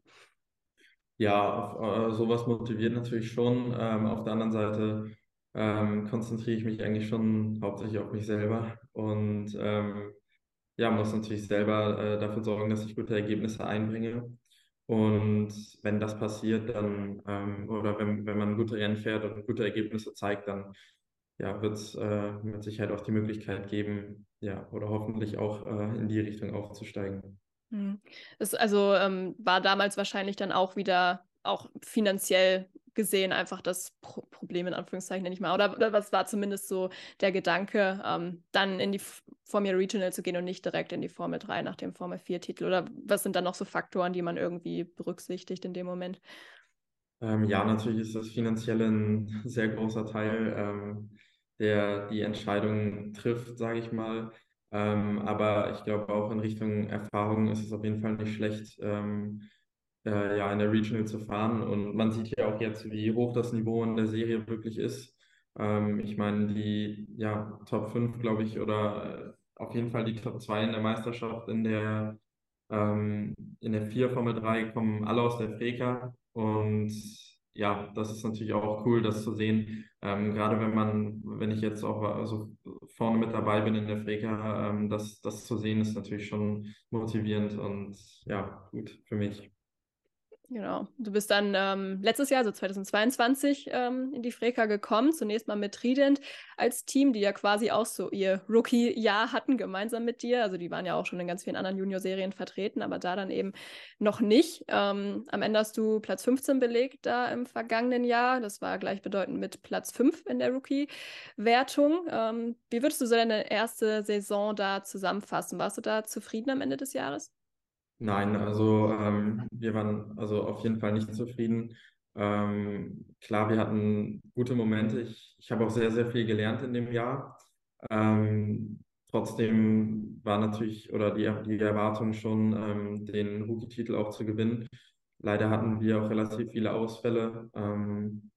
Ja, auf, äh, sowas motiviert natürlich schon. Ähm, auf der anderen Seite ähm, konzentriere ich mich eigentlich schon hauptsächlich auf mich selber und ähm, ja, muss natürlich selber äh, dafür sorgen, dass ich gute Ergebnisse einbringe. Und wenn das passiert, dann, ähm, oder wenn, wenn man gute Rennen fährt und gute Ergebnisse zeigt, dann ja, wird es äh, mit Sicherheit auch die Möglichkeit geben, ja, oder hoffentlich auch äh, in die Richtung aufzusteigen. Es mhm. also ähm, war damals wahrscheinlich dann auch wieder auch finanziell gesehen einfach das Pro Problem in Anführungszeichen nenne ich mal. Oder, oder, was war zumindest so der Gedanke, ähm, dann in die Formel Regional zu gehen und nicht direkt in die Formel 3 nach dem Formel 4 Titel? Oder was sind dann noch so Faktoren, die man irgendwie berücksichtigt in dem Moment? Ähm, ja, natürlich ist das finanzielle ein sehr großer Teil, ähm, der die Entscheidung trifft, sage ich mal. Ähm, aber ich glaube auch in Richtung Erfahrung ist es auf jeden Fall nicht schlecht, ähm, äh, ja, in der Regional zu fahren. Und man sieht ja auch jetzt, wie hoch das Niveau in der Serie wirklich ist. Ähm, ich meine, die ja, Top 5, glaube ich, oder auf jeden Fall die Top 2 in der Meisterschaft. In der, ähm, in der 4 Formel 3 kommen alle aus der Freka und ja, das ist natürlich auch cool, das zu sehen. Ähm, gerade wenn man, wenn ich jetzt auch also vorne mit dabei bin in der Freka, ähm, das, das zu sehen, ist natürlich schon motivierend und ja, gut für mich. Genau. Du bist dann ähm, letztes Jahr, also 2022, ähm, in die Freka gekommen. Zunächst mal mit Trident als Team, die ja quasi auch so ihr Rookie-Jahr hatten, gemeinsam mit dir. Also die waren ja auch schon in ganz vielen anderen Junior-Serien vertreten, aber da dann eben noch nicht. Ähm, am Ende hast du Platz 15 belegt da im vergangenen Jahr. Das war gleichbedeutend mit Platz 5 in der Rookie-Wertung. Ähm, wie würdest du so deine erste Saison da zusammenfassen? Warst du da zufrieden am Ende des Jahres? Nein, also ähm, wir waren also auf jeden Fall nicht zufrieden. Ähm, klar, wir hatten gute Momente. Ich, ich habe auch sehr, sehr viel gelernt in dem Jahr. Ähm, trotzdem war natürlich oder die, die Erwartung schon, ähm, den Rookie-Titel auch zu gewinnen. Leider hatten wir auch relativ viele Ausfälle. Ähm,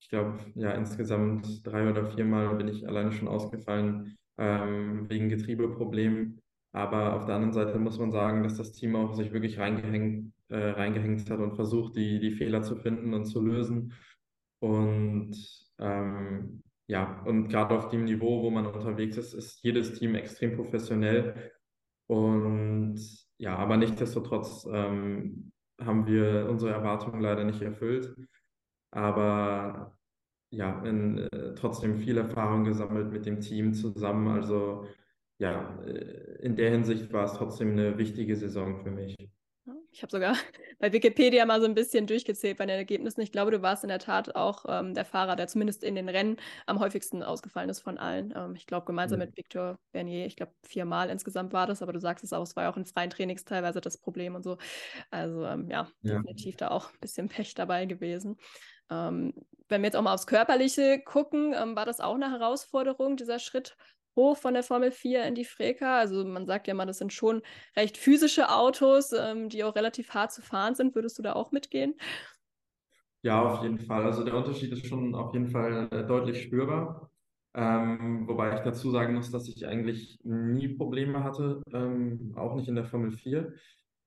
ich glaube, ja, insgesamt drei oder viermal bin ich alleine schon ausgefallen ähm, wegen Getriebeproblemen. Aber auf der anderen Seite muss man sagen, dass das Team auch sich wirklich reingehängt, äh, reingehängt hat und versucht, die, die Fehler zu finden und zu lösen. Und ähm, ja, und gerade auf dem Niveau, wo man unterwegs ist, ist jedes Team extrem professionell. Und ja, aber nichtsdestotrotz ähm, haben wir unsere Erwartungen leider nicht erfüllt. Aber ja, in, äh, trotzdem viel Erfahrung gesammelt mit dem Team zusammen. Also ja, äh, in der Hinsicht war es trotzdem eine wichtige Saison für mich. Ich habe sogar bei Wikipedia mal so ein bisschen durchgezählt bei den Ergebnissen. Ich glaube, du warst in der Tat auch ähm, der Fahrer, der zumindest in den Rennen am häufigsten ausgefallen ist von allen. Ähm, ich glaube, gemeinsam ja. mit Victor Bernier, ich glaube, viermal insgesamt war das, aber du sagst es auch, es war ja auch in freien Trainings teilweise das Problem und so. Also ähm, ja, ja, definitiv da auch ein bisschen Pech dabei gewesen. Ähm, wenn wir jetzt auch mal aufs Körperliche gucken, ähm, war das auch eine Herausforderung, dieser Schritt hoch von der Formel 4 in die Freka. Also man sagt ja mal, das sind schon recht physische Autos, ähm, die auch relativ hart zu fahren sind. Würdest du da auch mitgehen? Ja, auf jeden Fall. Also der Unterschied ist schon auf jeden Fall äh, deutlich spürbar. Ähm, wobei ich dazu sagen muss, dass ich eigentlich nie Probleme hatte, ähm, auch nicht in der Formel 4.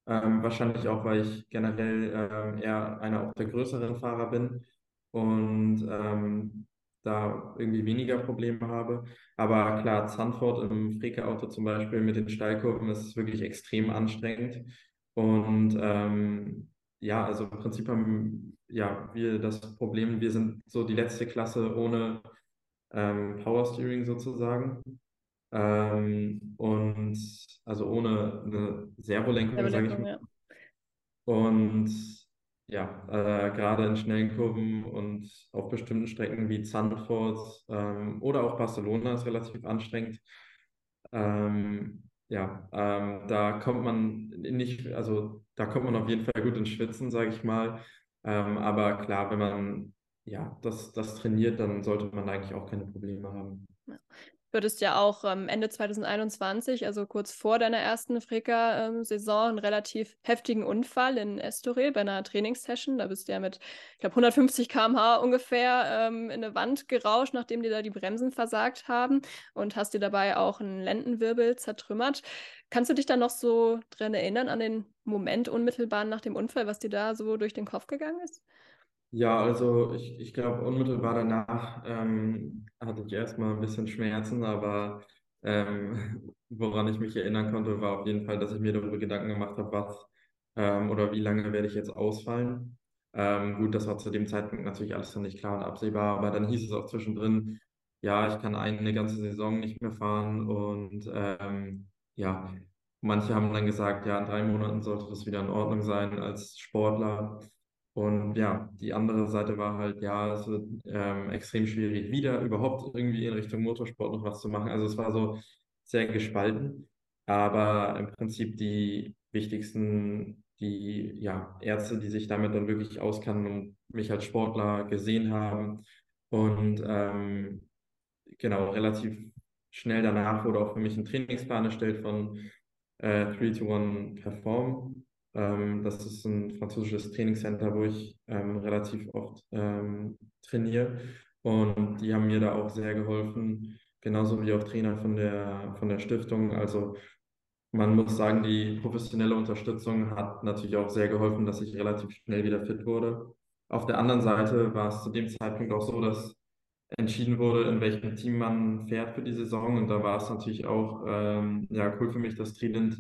Ähm, wahrscheinlich auch, weil ich generell ähm, eher einer auch der größeren Fahrer bin und ähm, da irgendwie weniger Probleme habe. Aber klar, Zandvoort im Freke-Auto zum Beispiel mit den Steilkurven ist wirklich extrem anstrengend. Und ähm, ja, also im Prinzip haben ja, wir das Problem, wir sind so die letzte Klasse ohne ähm, Power Steering sozusagen. Ähm, und also ohne eine Servolenkung, sage ich mal. Ja. Und ja, äh, gerade in schnellen Kurven und auf bestimmten Strecken wie Zandvoort ähm, oder auch Barcelona ist relativ anstrengend. Ähm, ja, ähm, da kommt man nicht, also da kommt man auf jeden Fall gut ins Schwitzen, sage ich mal. Ähm, aber klar, wenn man ja das, das trainiert, dann sollte man eigentlich auch keine Probleme haben. Hattest ja auch ähm, Ende 2021, also kurz vor deiner ersten Freka-Saison, einen relativ heftigen Unfall in Estoril bei einer Trainingssession. Da bist du ja mit, ich glaube, 150 km/h ungefähr ähm, in eine Wand gerauscht, nachdem dir da die Bremsen versagt haben und hast dir dabei auch einen Lendenwirbel zertrümmert. Kannst du dich da noch so dran erinnern an den Moment unmittelbar nach dem Unfall, was dir da so durch den Kopf gegangen ist? Ja, also ich, ich glaube, unmittelbar danach ähm, hatte ich erstmal ein bisschen Schmerzen, aber ähm, woran ich mich erinnern konnte, war auf jeden Fall, dass ich mir darüber Gedanken gemacht habe, was ähm, oder wie lange werde ich jetzt ausfallen. Ähm, gut, das war zu dem Zeitpunkt natürlich alles noch nicht klar und absehbar, aber dann hieß es auch zwischendrin, ja, ich kann eine ganze Saison nicht mehr fahren und ähm, ja, manche haben dann gesagt, ja, in drei Monaten sollte das wieder in Ordnung sein als Sportler. Und ja, die andere Seite war halt, ja, es wird ähm, extrem schwierig, wieder überhaupt irgendwie in Richtung Motorsport noch was zu machen. Also es war so sehr gespalten, aber im Prinzip die wichtigsten, die ja, Ärzte, die sich damit dann wirklich auskennen und mich als Sportler gesehen haben. Und ähm, genau, relativ schnell danach wurde auch für mich ein Trainingsplan erstellt von äh, 3 to 1 Perform. Ähm, das ist ein französisches Trainingscenter, wo ich ähm, relativ oft ähm, trainiere. Und die haben mir da auch sehr geholfen, genauso wie auch Trainer von der, von der Stiftung. Also man muss sagen, die professionelle Unterstützung hat natürlich auch sehr geholfen, dass ich relativ schnell wieder fit wurde. Auf der anderen Seite war es zu dem Zeitpunkt auch so, dass entschieden wurde, in welchem Team man fährt für die Saison. Und da war es natürlich auch ähm, ja, cool für mich, dass Trident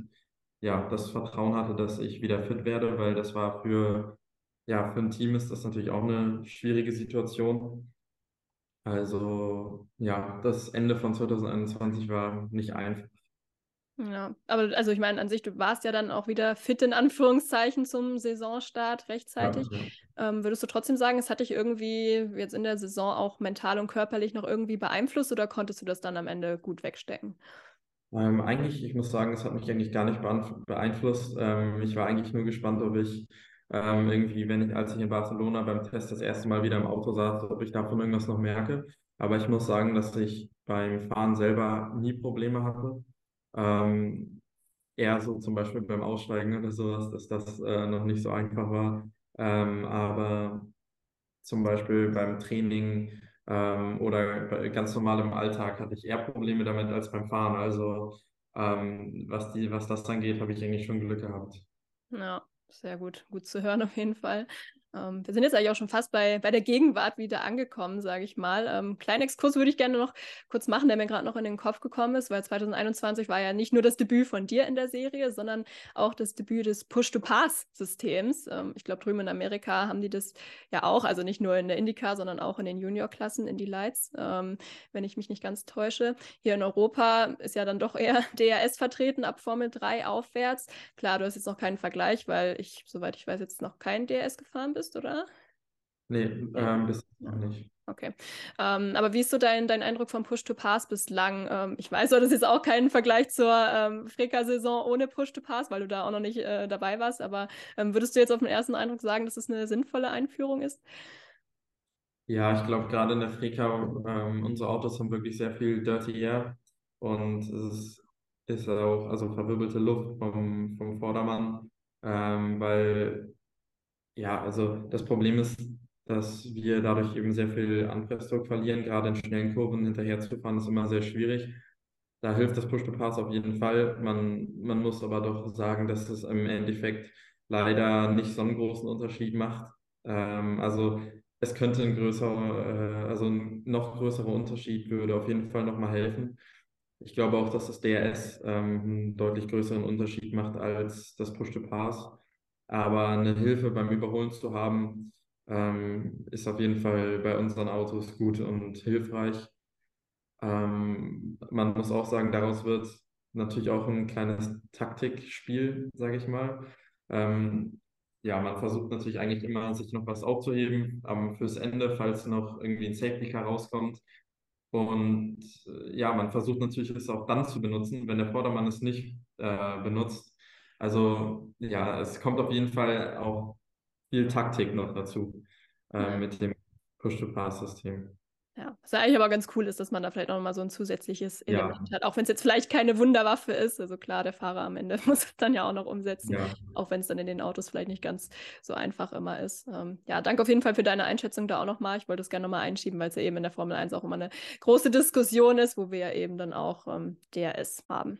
ja, das Vertrauen hatte, dass ich wieder fit werde, weil das war für, ja, für ein Team ist das natürlich auch eine schwierige Situation. Also ja, das Ende von 2021 war nicht einfach. Ja, aber also ich meine, an sich, du warst ja dann auch wieder fit in Anführungszeichen zum Saisonstart rechtzeitig. Ja, ja. Ähm, würdest du trotzdem sagen, es hat dich irgendwie jetzt in der Saison auch mental und körperlich noch irgendwie beeinflusst oder konntest du das dann am Ende gut wegstecken? Ähm, eigentlich, ich muss sagen, es hat mich eigentlich gar nicht beeinflusst. Ähm, ich war eigentlich nur gespannt, ob ich ähm, irgendwie, wenn ich, als ich in Barcelona beim Test das erste Mal wieder im Auto saß, ob ich davon irgendwas noch merke. Aber ich muss sagen, dass ich beim Fahren selber nie Probleme hatte. Ähm, eher so zum Beispiel beim Aussteigen oder sowas, dass das äh, noch nicht so einfach war. Ähm, aber zum Beispiel beim Training ähm, oder ganz normal im Alltag hatte ich eher Probleme damit als beim Fahren. Also ähm, was, die, was das dann geht, habe ich eigentlich schon Glück gehabt. Ja, sehr gut. Gut zu hören auf jeden Fall. Ähm, wir sind jetzt eigentlich auch schon fast bei, bei der Gegenwart wieder angekommen, sage ich mal. Ähm, kleinen Exkurs würde ich gerne noch kurz machen, der mir gerade noch in den Kopf gekommen ist, weil 2021 war ja nicht nur das Debüt von dir in der Serie, sondern auch das Debüt des Push-to-Pass-Systems. Ähm, ich glaube, drüben in Amerika haben die das ja auch, also nicht nur in der Indica, sondern auch in den Junior-Klassen, in die Lights, ähm, wenn ich mich nicht ganz täusche. Hier in Europa ist ja dann doch eher DRS vertreten ab Formel 3 aufwärts. Klar, du hast jetzt noch keinen Vergleich, weil ich, soweit ich weiß, jetzt noch kein DRS gefahren bin bist, oder? Nee, ähm, bis noch nicht. Okay. Ähm, aber wie ist so dein, dein Eindruck vom Push-to-Pass bislang? Ähm, ich weiß, das ist jetzt auch kein Vergleich zur ähm, Freka-Saison ohne Push-to-Pass, weil du da auch noch nicht äh, dabei warst. Aber ähm, würdest du jetzt auf den ersten Eindruck sagen, dass es eine sinnvolle Einführung ist? Ja, ich glaube, gerade in der Freka, ähm, unsere Autos haben wirklich sehr viel Dirty Air und es ist, ist auch also verwirbelte Luft vom, vom Vordermann, ähm, weil ja, also das Problem ist, dass wir dadurch eben sehr viel Anpressdruck verlieren. Gerade in schnellen Kurven hinterher zu fahren, ist immer sehr schwierig. Da hilft das Push-to-Pass auf jeden Fall. Man, man muss aber doch sagen, dass es im Endeffekt leider nicht so einen großen Unterschied macht. Ähm, also es könnte ein größerer, äh, also ein noch größerer Unterschied würde auf jeden Fall nochmal helfen. Ich glaube auch, dass das DRS ähm, einen deutlich größeren Unterschied macht als das Push-to-Pass. Aber eine Hilfe beim Überholen zu haben, ähm, ist auf jeden Fall bei unseren Autos gut und hilfreich. Ähm, man muss auch sagen, daraus wird natürlich auch ein kleines Taktikspiel, sage ich mal. Ähm, ja, man versucht natürlich eigentlich immer, sich noch was aufzuheben ähm, fürs Ende, falls noch irgendwie ein Safety Car rauskommt. Und äh, ja, man versucht natürlich es auch dann zu benutzen, wenn der Vordermann es nicht äh, benutzt, also ja, es kommt auf jeden Fall auch viel Taktik noch dazu äh, mit dem Push-to-Pass-System. Ja, was ja eigentlich aber ganz cool ist, dass man da vielleicht auch mal so ein zusätzliches Element ja. hat, auch wenn es jetzt vielleicht keine Wunderwaffe ist. Also klar, der Fahrer am Ende muss es dann ja auch noch umsetzen, ja. auch wenn es dann in den Autos vielleicht nicht ganz so einfach immer ist. Ähm, ja, danke auf jeden Fall für deine Einschätzung da auch nochmal. Ich wollte es gerne nochmal einschieben, weil es ja eben in der Formel 1 auch immer eine große Diskussion ist, wo wir ja eben dann auch ähm, DRS haben.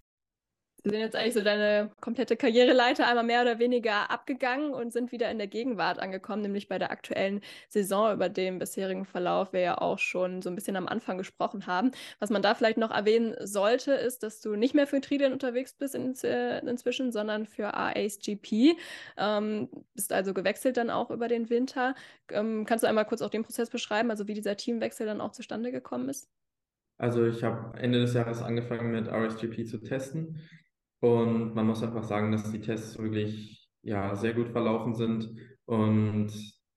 Sie sind jetzt eigentlich so deine komplette Karriereleiter einmal mehr oder weniger abgegangen und sind wieder in der Gegenwart angekommen, nämlich bei der aktuellen Saison, über den bisherigen Verlauf wir ja auch schon so ein bisschen am Anfang gesprochen haben. Was man da vielleicht noch erwähnen sollte, ist, dass du nicht mehr für Trident unterwegs bist in, äh, inzwischen, sondern für AACGP. Ähm, bist also gewechselt dann auch über den Winter. Ähm, kannst du einmal kurz auch den Prozess beschreiben, also wie dieser Teamwechsel dann auch zustande gekommen ist? Also ich habe Ende des Jahres angefangen mit RSGP zu testen und man muss einfach sagen, dass die Tests wirklich ja, sehr gut verlaufen sind. Und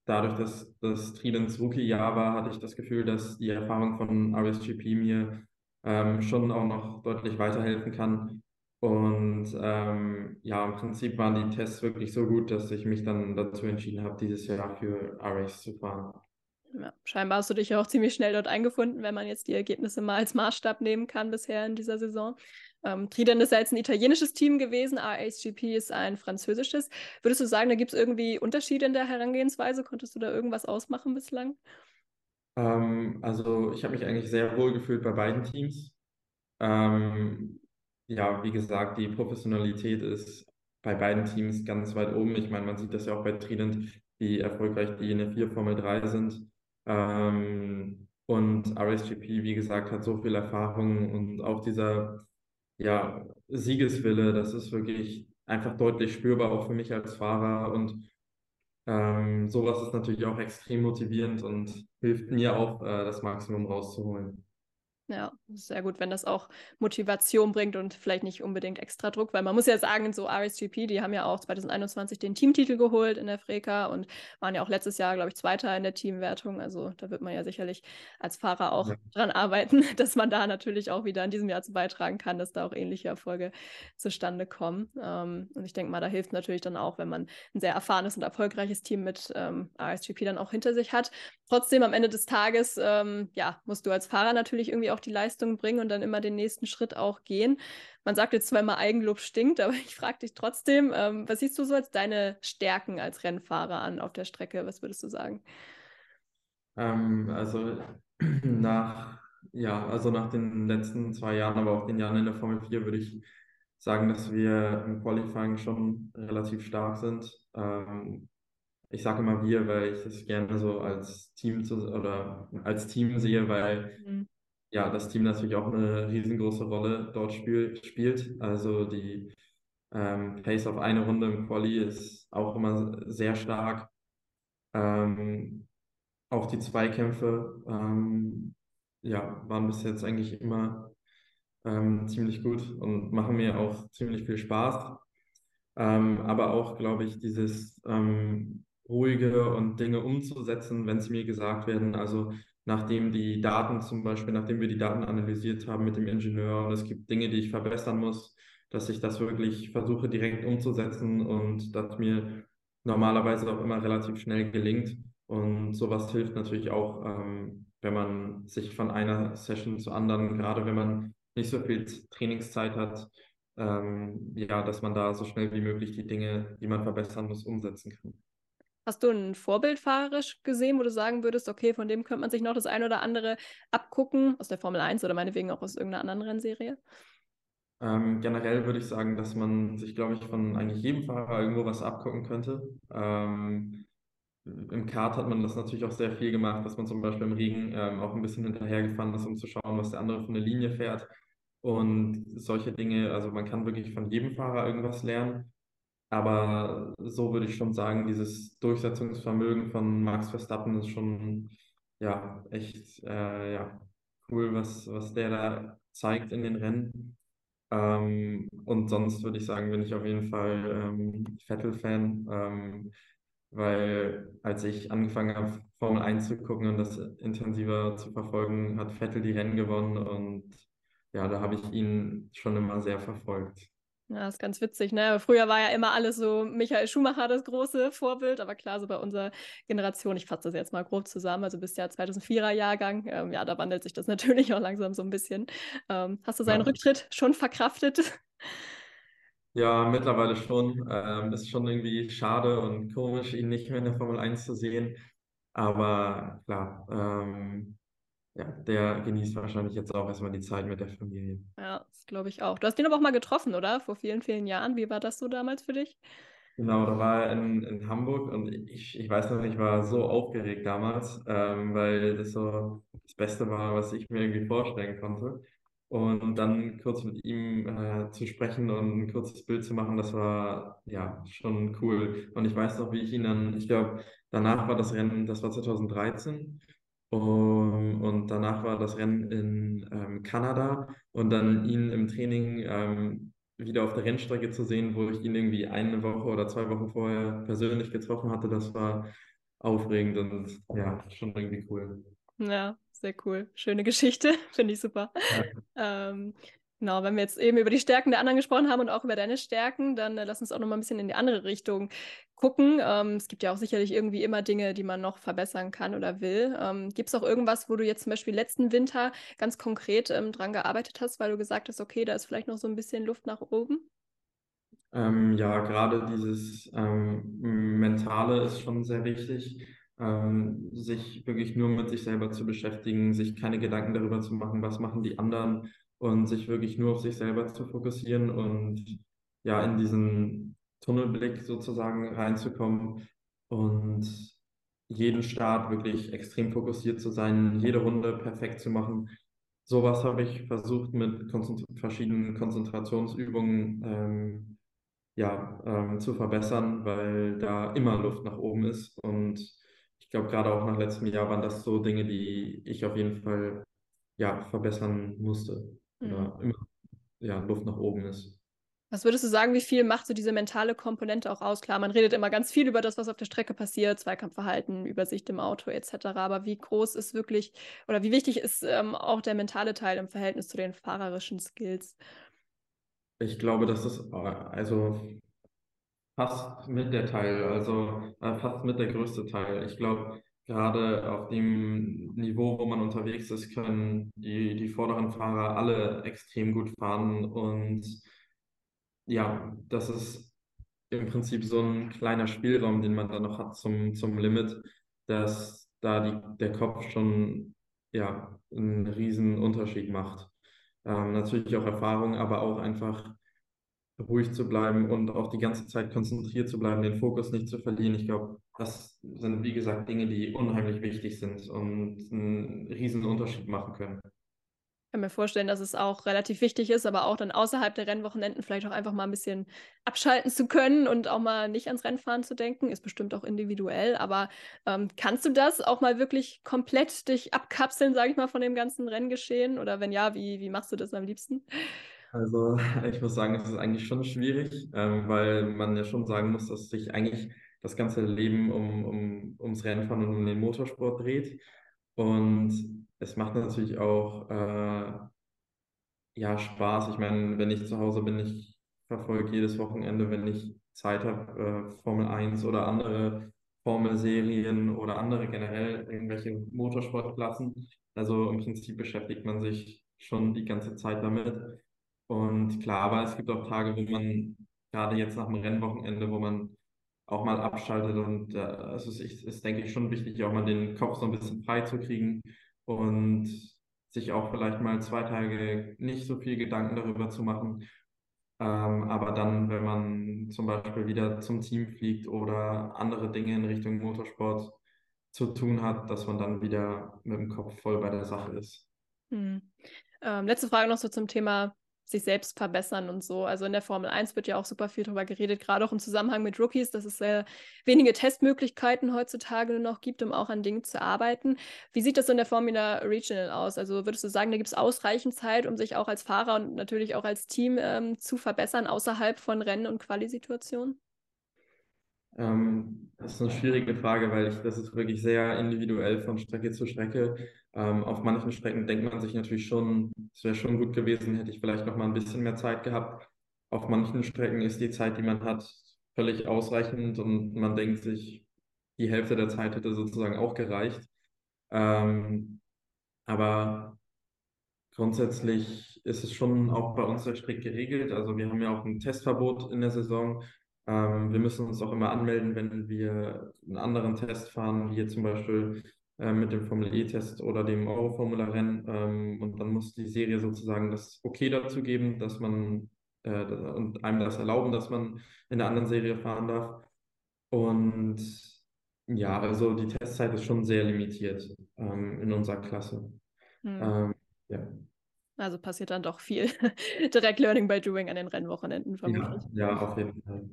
dadurch, dass das Tridents Rookie-Jahr war, hatte ich das Gefühl, dass die Erfahrung von RSGP mir ähm, schon auch noch deutlich weiterhelfen kann. Und ähm, ja, im Prinzip waren die Tests wirklich so gut, dass ich mich dann dazu entschieden habe, dieses Jahr für RS zu fahren. Ja, scheinbar hast du dich ja auch ziemlich schnell dort eingefunden, wenn man jetzt die Ergebnisse mal als Maßstab nehmen kann bisher in dieser Saison. Ähm, Trident ist ja jetzt ein italienisches Team gewesen, RHGP ist ein französisches. Würdest du sagen, da gibt es irgendwie Unterschiede in der Herangehensweise? Konntest du da irgendwas ausmachen bislang? Ähm, also ich habe mich eigentlich sehr wohl gefühlt bei beiden Teams. Ähm, ja, wie gesagt, die Professionalität ist bei beiden Teams ganz weit oben. Ich meine, man sieht das ja auch bei Trident, wie erfolgreich die in der 4 Formel 3 sind. Ähm, und RSGP, wie gesagt, hat so viel Erfahrung und auch dieser ja, Siegeswille, das ist wirklich einfach deutlich spürbar, auch für mich als Fahrer. Und ähm, sowas ist natürlich auch extrem motivierend und hilft mir auch, äh, das Maximum rauszuholen. Ja, sehr gut, wenn das auch Motivation bringt und vielleicht nicht unbedingt extra Druck, weil man muss ja sagen, so RSGP, die haben ja auch 2021 den Teamtitel geholt in der Freka und waren ja auch letztes Jahr, glaube ich, Zweiter in der Teamwertung. Also da wird man ja sicherlich als Fahrer auch ja. dran arbeiten, dass man da natürlich auch wieder in diesem Jahr zu beitragen kann, dass da auch ähnliche Erfolge zustande kommen. Ähm, und ich denke mal, da hilft natürlich dann auch, wenn man ein sehr erfahrenes und erfolgreiches Team mit ähm, RSGP dann auch hinter sich hat. Trotzdem am Ende des Tages, ähm, ja, musst du als Fahrer natürlich irgendwie auch auch die Leistung bringen und dann immer den nächsten Schritt auch gehen. Man sagt jetzt zwar immer, Eigenlob stinkt, aber ich frage dich trotzdem, ähm, was siehst du so als deine Stärken als Rennfahrer an auf der Strecke? Was würdest du sagen? Ähm, also nach, ja, also nach den letzten zwei Jahren, aber auch den Jahren in der Formel 4 würde ich sagen, dass wir im Qualifying schon relativ stark sind. Ähm, ich sage immer wir, weil ich das gerne so als Team zu, oder als Team sehe, weil mhm ja, das Team natürlich auch eine riesengroße Rolle dort spiel, spielt. Also die ähm, Pace auf eine Runde im Quali ist auch immer sehr stark. Ähm, auch die Zweikämpfe ähm, ja, waren bis jetzt eigentlich immer ähm, ziemlich gut und machen mir auch ziemlich viel Spaß. Ähm, aber auch, glaube ich, dieses ähm, ruhige und Dinge umzusetzen, wenn sie mir gesagt werden. Also nachdem die Daten zum Beispiel, nachdem wir die Daten analysiert haben mit dem Ingenieur und es gibt Dinge, die ich verbessern muss, dass ich das wirklich versuche direkt umzusetzen und das mir normalerweise auch immer relativ schnell gelingt. Und sowas hilft natürlich auch, ähm, wenn man sich von einer Session zur anderen, gerade wenn man nicht so viel Trainingszeit hat, ähm, ja, dass man da so schnell wie möglich die Dinge, die man verbessern muss, umsetzen kann. Hast du ein Vorbild fahrerisch gesehen, wo du sagen würdest, okay, von dem könnte man sich noch das eine oder andere abgucken, aus der Formel 1 oder meinetwegen auch aus irgendeiner anderen Rennserie? Ähm, generell würde ich sagen, dass man sich, glaube ich, von eigentlich jedem Fahrer irgendwo was abgucken könnte. Ähm, Im Kart hat man das natürlich auch sehr viel gemacht, dass man zum Beispiel im Regen ähm, auch ein bisschen hinterhergefahren ist, um zu schauen, was der andere von der Linie fährt. Und solche Dinge, also man kann wirklich von jedem Fahrer irgendwas lernen. Aber so würde ich schon sagen, dieses Durchsetzungsvermögen von Max Verstappen ist schon ja echt äh, ja, cool, was, was der da zeigt in den Rennen. Ähm, und sonst würde ich sagen, bin ich auf jeden Fall ähm, Vettel-Fan, ähm, weil als ich angefangen habe, Formel 1 zu gucken und das intensiver zu verfolgen, hat Vettel die Rennen gewonnen und ja, da habe ich ihn schon immer sehr verfolgt. Ja, ist ganz witzig, ne? Früher war ja immer alles so Michael Schumacher das große Vorbild, aber klar, so bei unserer Generation, ich fasse das jetzt mal grob zusammen, also bis der 2004er Jahrgang, ähm, ja, da wandelt sich das natürlich auch langsam so ein bisschen. Ähm, hast du seinen ja. Rücktritt schon verkraftet? Ja, mittlerweile schon. Ähm, ist schon irgendwie schade und komisch, ihn nicht mehr in der Formel 1 zu sehen. Aber klar, ähm, ja, der genießt wahrscheinlich jetzt auch erstmal die Zeit mit der Familie. Ja, das glaube ich auch. Du hast den aber auch mal getroffen, oder? Vor vielen, vielen Jahren. Wie war das so damals für dich? Genau, da war er in, in Hamburg und ich, ich weiß noch, ich war so aufgeregt damals, ähm, weil das so das Beste war, was ich mir irgendwie vorstellen konnte. Und dann kurz mit ihm äh, zu sprechen und ein kurzes Bild zu machen, das war ja schon cool. Und ich weiß noch, wie ich ihn dann, ich glaube, danach war das Rennen, das war 2013. Um, und danach war das Rennen in ähm, Kanada und dann ihn im Training ähm, wieder auf der Rennstrecke zu sehen, wo ich ihn irgendwie eine Woche oder zwei Wochen vorher persönlich getroffen hatte, das war aufregend und ja, schon irgendwie cool. Ja, sehr cool. Schöne Geschichte, finde ich super. Ja. Ähm, Genau, wenn wir jetzt eben über die Stärken der anderen gesprochen haben und auch über deine Stärken, dann äh, lass uns auch noch mal ein bisschen in die andere Richtung gucken. Ähm, es gibt ja auch sicherlich irgendwie immer Dinge, die man noch verbessern kann oder will. Ähm, gibt es auch irgendwas, wo du jetzt zum Beispiel letzten Winter ganz konkret ähm, dran gearbeitet hast, weil du gesagt hast, okay, da ist vielleicht noch so ein bisschen Luft nach oben? Ähm, ja, gerade dieses ähm, Mentale ist schon sehr wichtig ähm, sich wirklich nur mit sich selber zu beschäftigen, sich keine Gedanken darüber zu machen, was machen die anderen und sich wirklich nur auf sich selber zu fokussieren und ja, in diesen Tunnelblick sozusagen reinzukommen und jeden Start wirklich extrem fokussiert zu sein, jede Runde perfekt zu machen. Sowas habe ich versucht mit konzentri verschiedenen Konzentrationsübungen ähm, ja, ähm, zu verbessern, weil da immer Luft nach oben ist und ich glaube, gerade auch nach letztem Jahr waren das so Dinge, die ich auf jeden Fall ja, verbessern musste. Mhm. Oder immer ja, Luft nach oben ist. Was würdest du sagen, wie viel macht so diese mentale Komponente auch aus? Klar, man redet immer ganz viel über das, was auf der Strecke passiert, Zweikampfverhalten, Übersicht im Auto etc. Aber wie groß ist wirklich oder wie wichtig ist ähm, auch der mentale Teil im Verhältnis zu den fahrerischen Skills? Ich glaube, dass das äh, also Fast mit der Teil, also äh, fast mit der größte Teil. Ich glaube, gerade auf dem Niveau, wo man unterwegs ist, können die, die vorderen Fahrer alle extrem gut fahren. Und ja, das ist im Prinzip so ein kleiner Spielraum, den man da noch hat zum, zum Limit, dass da die, der Kopf schon ja, einen riesen Unterschied macht. Ähm, natürlich auch Erfahrung, aber auch einfach ruhig zu bleiben und auch die ganze Zeit konzentriert zu bleiben, den Fokus nicht zu verlieren. Ich glaube, das sind, wie gesagt, Dinge, die unheimlich wichtig sind und einen riesen Unterschied machen können. Ich kann mir vorstellen, dass es auch relativ wichtig ist, aber auch dann außerhalb der Rennwochenenden vielleicht auch einfach mal ein bisschen abschalten zu können und auch mal nicht ans Rennfahren zu denken. Ist bestimmt auch individuell, aber ähm, kannst du das auch mal wirklich komplett dich abkapseln, sage ich mal, von dem ganzen Renngeschehen? Oder wenn ja, wie, wie machst du das am liebsten? Also ich muss sagen, es ist eigentlich schon schwierig, ähm, weil man ja schon sagen muss, dass sich eigentlich das ganze Leben um, um, ums Rennfahren und um den Motorsport dreht. Und es macht natürlich auch äh, ja, Spaß. Ich meine, wenn ich zu Hause bin, ich verfolge jedes Wochenende, wenn ich Zeit habe, äh, Formel 1 oder andere Formelserien oder andere generell irgendwelche Motorsportklassen. Also im Prinzip beschäftigt man sich schon die ganze Zeit damit. Und klar, aber es gibt auch Tage, wo man, gerade jetzt nach dem Rennwochenende, wo man auch mal abschaltet und äh, es ist, ist, denke ich, schon wichtig, auch mal den Kopf so ein bisschen frei zu kriegen und sich auch vielleicht mal zwei Tage nicht so viel Gedanken darüber zu machen. Ähm, aber dann, wenn man zum Beispiel wieder zum Team fliegt oder andere Dinge in Richtung Motorsport zu tun hat, dass man dann wieder mit dem Kopf voll bei der Sache ist. Hm. Ähm, letzte Frage noch so zum Thema sich selbst verbessern und so. Also in der Formel 1 wird ja auch super viel darüber geredet, gerade auch im Zusammenhang mit Rookies, dass es sehr wenige Testmöglichkeiten heutzutage nur noch gibt, um auch an Dingen zu arbeiten. Wie sieht das in der Formula Regional aus? Also würdest du sagen, da gibt es ausreichend Zeit, um sich auch als Fahrer und natürlich auch als Team ähm, zu verbessern, außerhalb von Rennen- und Qualisituationen? Ähm, das ist eine schwierige Frage, weil ich, das ist wirklich sehr individuell von Strecke zu Strecke. Ähm, auf manchen Strecken denkt man sich natürlich schon, es wäre schon gut gewesen, hätte ich vielleicht noch mal ein bisschen mehr Zeit gehabt. Auf manchen Strecken ist die Zeit, die man hat, völlig ausreichend und man denkt sich, die Hälfte der Zeit hätte sozusagen auch gereicht. Ähm, aber grundsätzlich ist es schon auch bei uns sehr strikt geregelt. Also wir haben ja auch ein Testverbot in der Saison. Ähm, wir müssen uns auch immer anmelden, wenn wir einen anderen Test fahren, wie zum Beispiel äh, mit dem Formel E-Test oder dem Euro-Formula-Rennen. Ähm, und dann muss die Serie sozusagen das Okay dazu geben, dass man äh, und einem das erlauben, dass man in der anderen Serie fahren darf. Und ja, also die Testzeit ist schon sehr limitiert ähm, in unserer Klasse. Hm. Ähm, ja. Also passiert dann doch viel Direct Learning by Doing an den Rennwochenenden vermutlich. Ja, ja auf jeden Fall.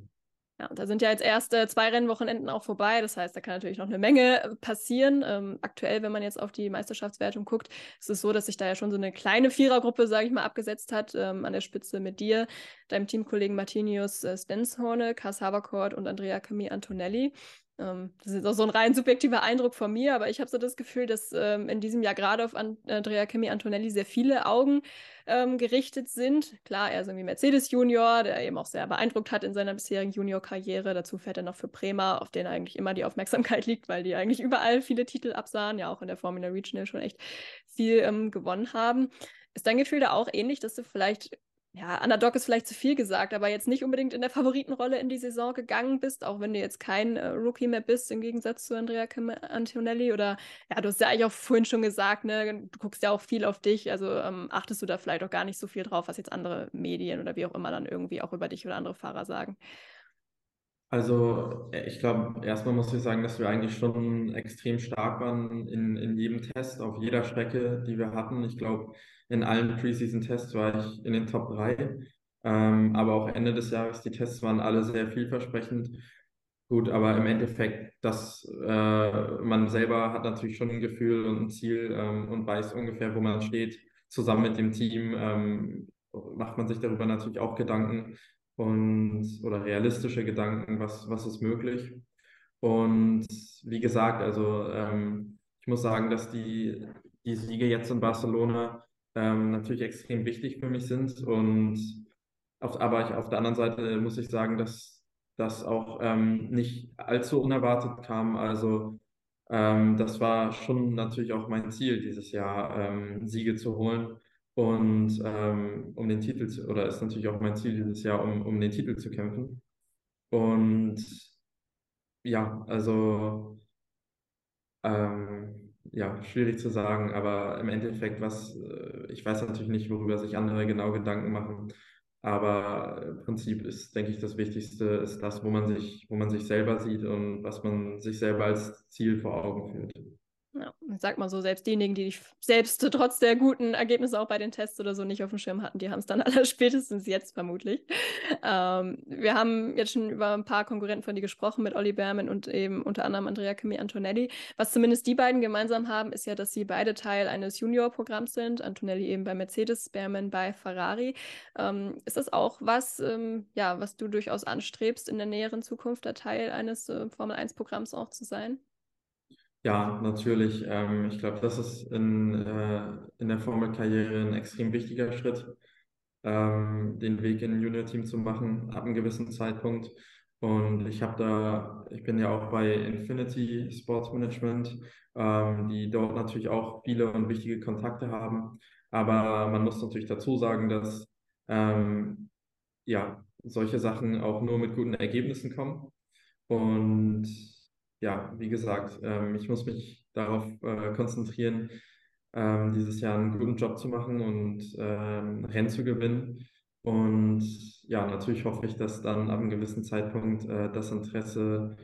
Ja, und da sind ja jetzt erst äh, zwei Rennwochenenden auch vorbei. Das heißt, da kann natürlich noch eine Menge äh, passieren. Ähm, aktuell, wenn man jetzt auf die Meisterschaftswertung guckt, ist es so, dass sich da ja schon so eine kleine Vierergruppe, sage ich mal, abgesetzt hat. Ähm, an der Spitze mit dir, deinem Teamkollegen Martinius äh, Stenshorne, Kars Havercourt und Andrea Camille Antonelli. Ähm, das ist auch so ein rein subjektiver Eindruck von mir, aber ich habe so das Gefühl, dass ähm, in diesem Jahr gerade auf Andrea Kimi Antonelli sehr viele Augen ähm, gerichtet sind. Klar, er ist irgendwie Mercedes Junior, der eben auch sehr beeindruckt hat in seiner bisherigen Junior-Karriere. Dazu fährt er noch für Prema, auf den eigentlich immer die Aufmerksamkeit liegt, weil die eigentlich überall viele Titel absahen, ja auch in der Formula Regional schon echt viel ähm, gewonnen haben. Ist dein Gefühl da auch ähnlich, dass du vielleicht ja, Underdog ist vielleicht zu viel gesagt, aber jetzt nicht unbedingt in der Favoritenrolle in die Saison gegangen bist, auch wenn du jetzt kein äh, Rookie mehr bist, im Gegensatz zu Andrea Antonelli. Oder ja, du hast ja eigentlich auch vorhin schon gesagt, ne, du guckst ja auch viel auf dich, also ähm, achtest du da vielleicht auch gar nicht so viel drauf, was jetzt andere Medien oder wie auch immer dann irgendwie auch über dich oder andere Fahrer sagen. Also äh, ich glaube, erstmal muss ich sagen, dass wir eigentlich schon extrem stark waren in, in jedem Test, auf jeder Strecke, die wir hatten. Ich glaube, in allen Preseason-Tests war ich in den Top 3. Ähm, aber auch Ende des Jahres, die Tests waren alle sehr vielversprechend. Gut, aber im Endeffekt, dass äh, man selber hat natürlich schon ein Gefühl und ein Ziel ähm, und weiß ungefähr, wo man steht. Zusammen mit dem Team ähm, macht man sich darüber natürlich auch Gedanken und oder realistische Gedanken, was, was ist möglich. Und wie gesagt, also ähm, ich muss sagen, dass die, die Siege jetzt in Barcelona ähm, natürlich extrem wichtig für mich sind. Und auf, aber ich, auf der anderen Seite muss ich sagen, dass das auch ähm, nicht allzu unerwartet kam. Also ähm, das war schon natürlich auch mein Ziel dieses Jahr, ähm, Siege zu holen und ähm, um den Titel zu, oder ist natürlich auch mein Ziel dieses Jahr, um, um den Titel zu kämpfen. Und ja, also ähm, ja, schwierig zu sagen, aber im Endeffekt, was, äh, ich weiß natürlich nicht, worüber sich andere genau Gedanken machen, aber im Prinzip ist, denke ich, das Wichtigste ist das, wo man sich, wo man sich selber sieht und was man sich selber als Ziel vor Augen führt. Ja, ich sag mal so, selbst diejenigen, die selbst trotz der guten Ergebnisse auch bei den Tests oder so nicht auf dem Schirm hatten, die haben es dann aller spätestens jetzt vermutlich. Ähm, wir haben jetzt schon über ein paar Konkurrenten von dir gesprochen, mit Olli Berman und eben unter anderem Andrea Kimi Antonelli. Was zumindest die beiden gemeinsam haben, ist ja, dass sie beide Teil eines Junior-Programms sind. Antonelli eben bei Mercedes, Berman bei Ferrari. Ähm, ist das auch was, ähm, ja, was du durchaus anstrebst, in der näheren Zukunft der Teil eines äh, Formel-1-Programms auch zu sein? Ja, natürlich. Ähm, ich glaube, das ist in, äh, in der Formelkarriere ein extrem wichtiger Schritt, ähm, den Weg in ein Junior-Team zu machen, ab einem gewissen Zeitpunkt. Und ich habe da, ich bin ja auch bei Infinity Sports Management, ähm, die dort natürlich auch viele und wichtige Kontakte haben. Aber man muss natürlich dazu sagen, dass ähm, ja, solche Sachen auch nur mit guten Ergebnissen kommen. Und ja, wie gesagt, ähm, ich muss mich darauf äh, konzentrieren, ähm, dieses Jahr einen guten Job zu machen und ähm, Rennen zu gewinnen. Und ja, natürlich hoffe ich, dass dann ab einem gewissen Zeitpunkt äh, das Interesse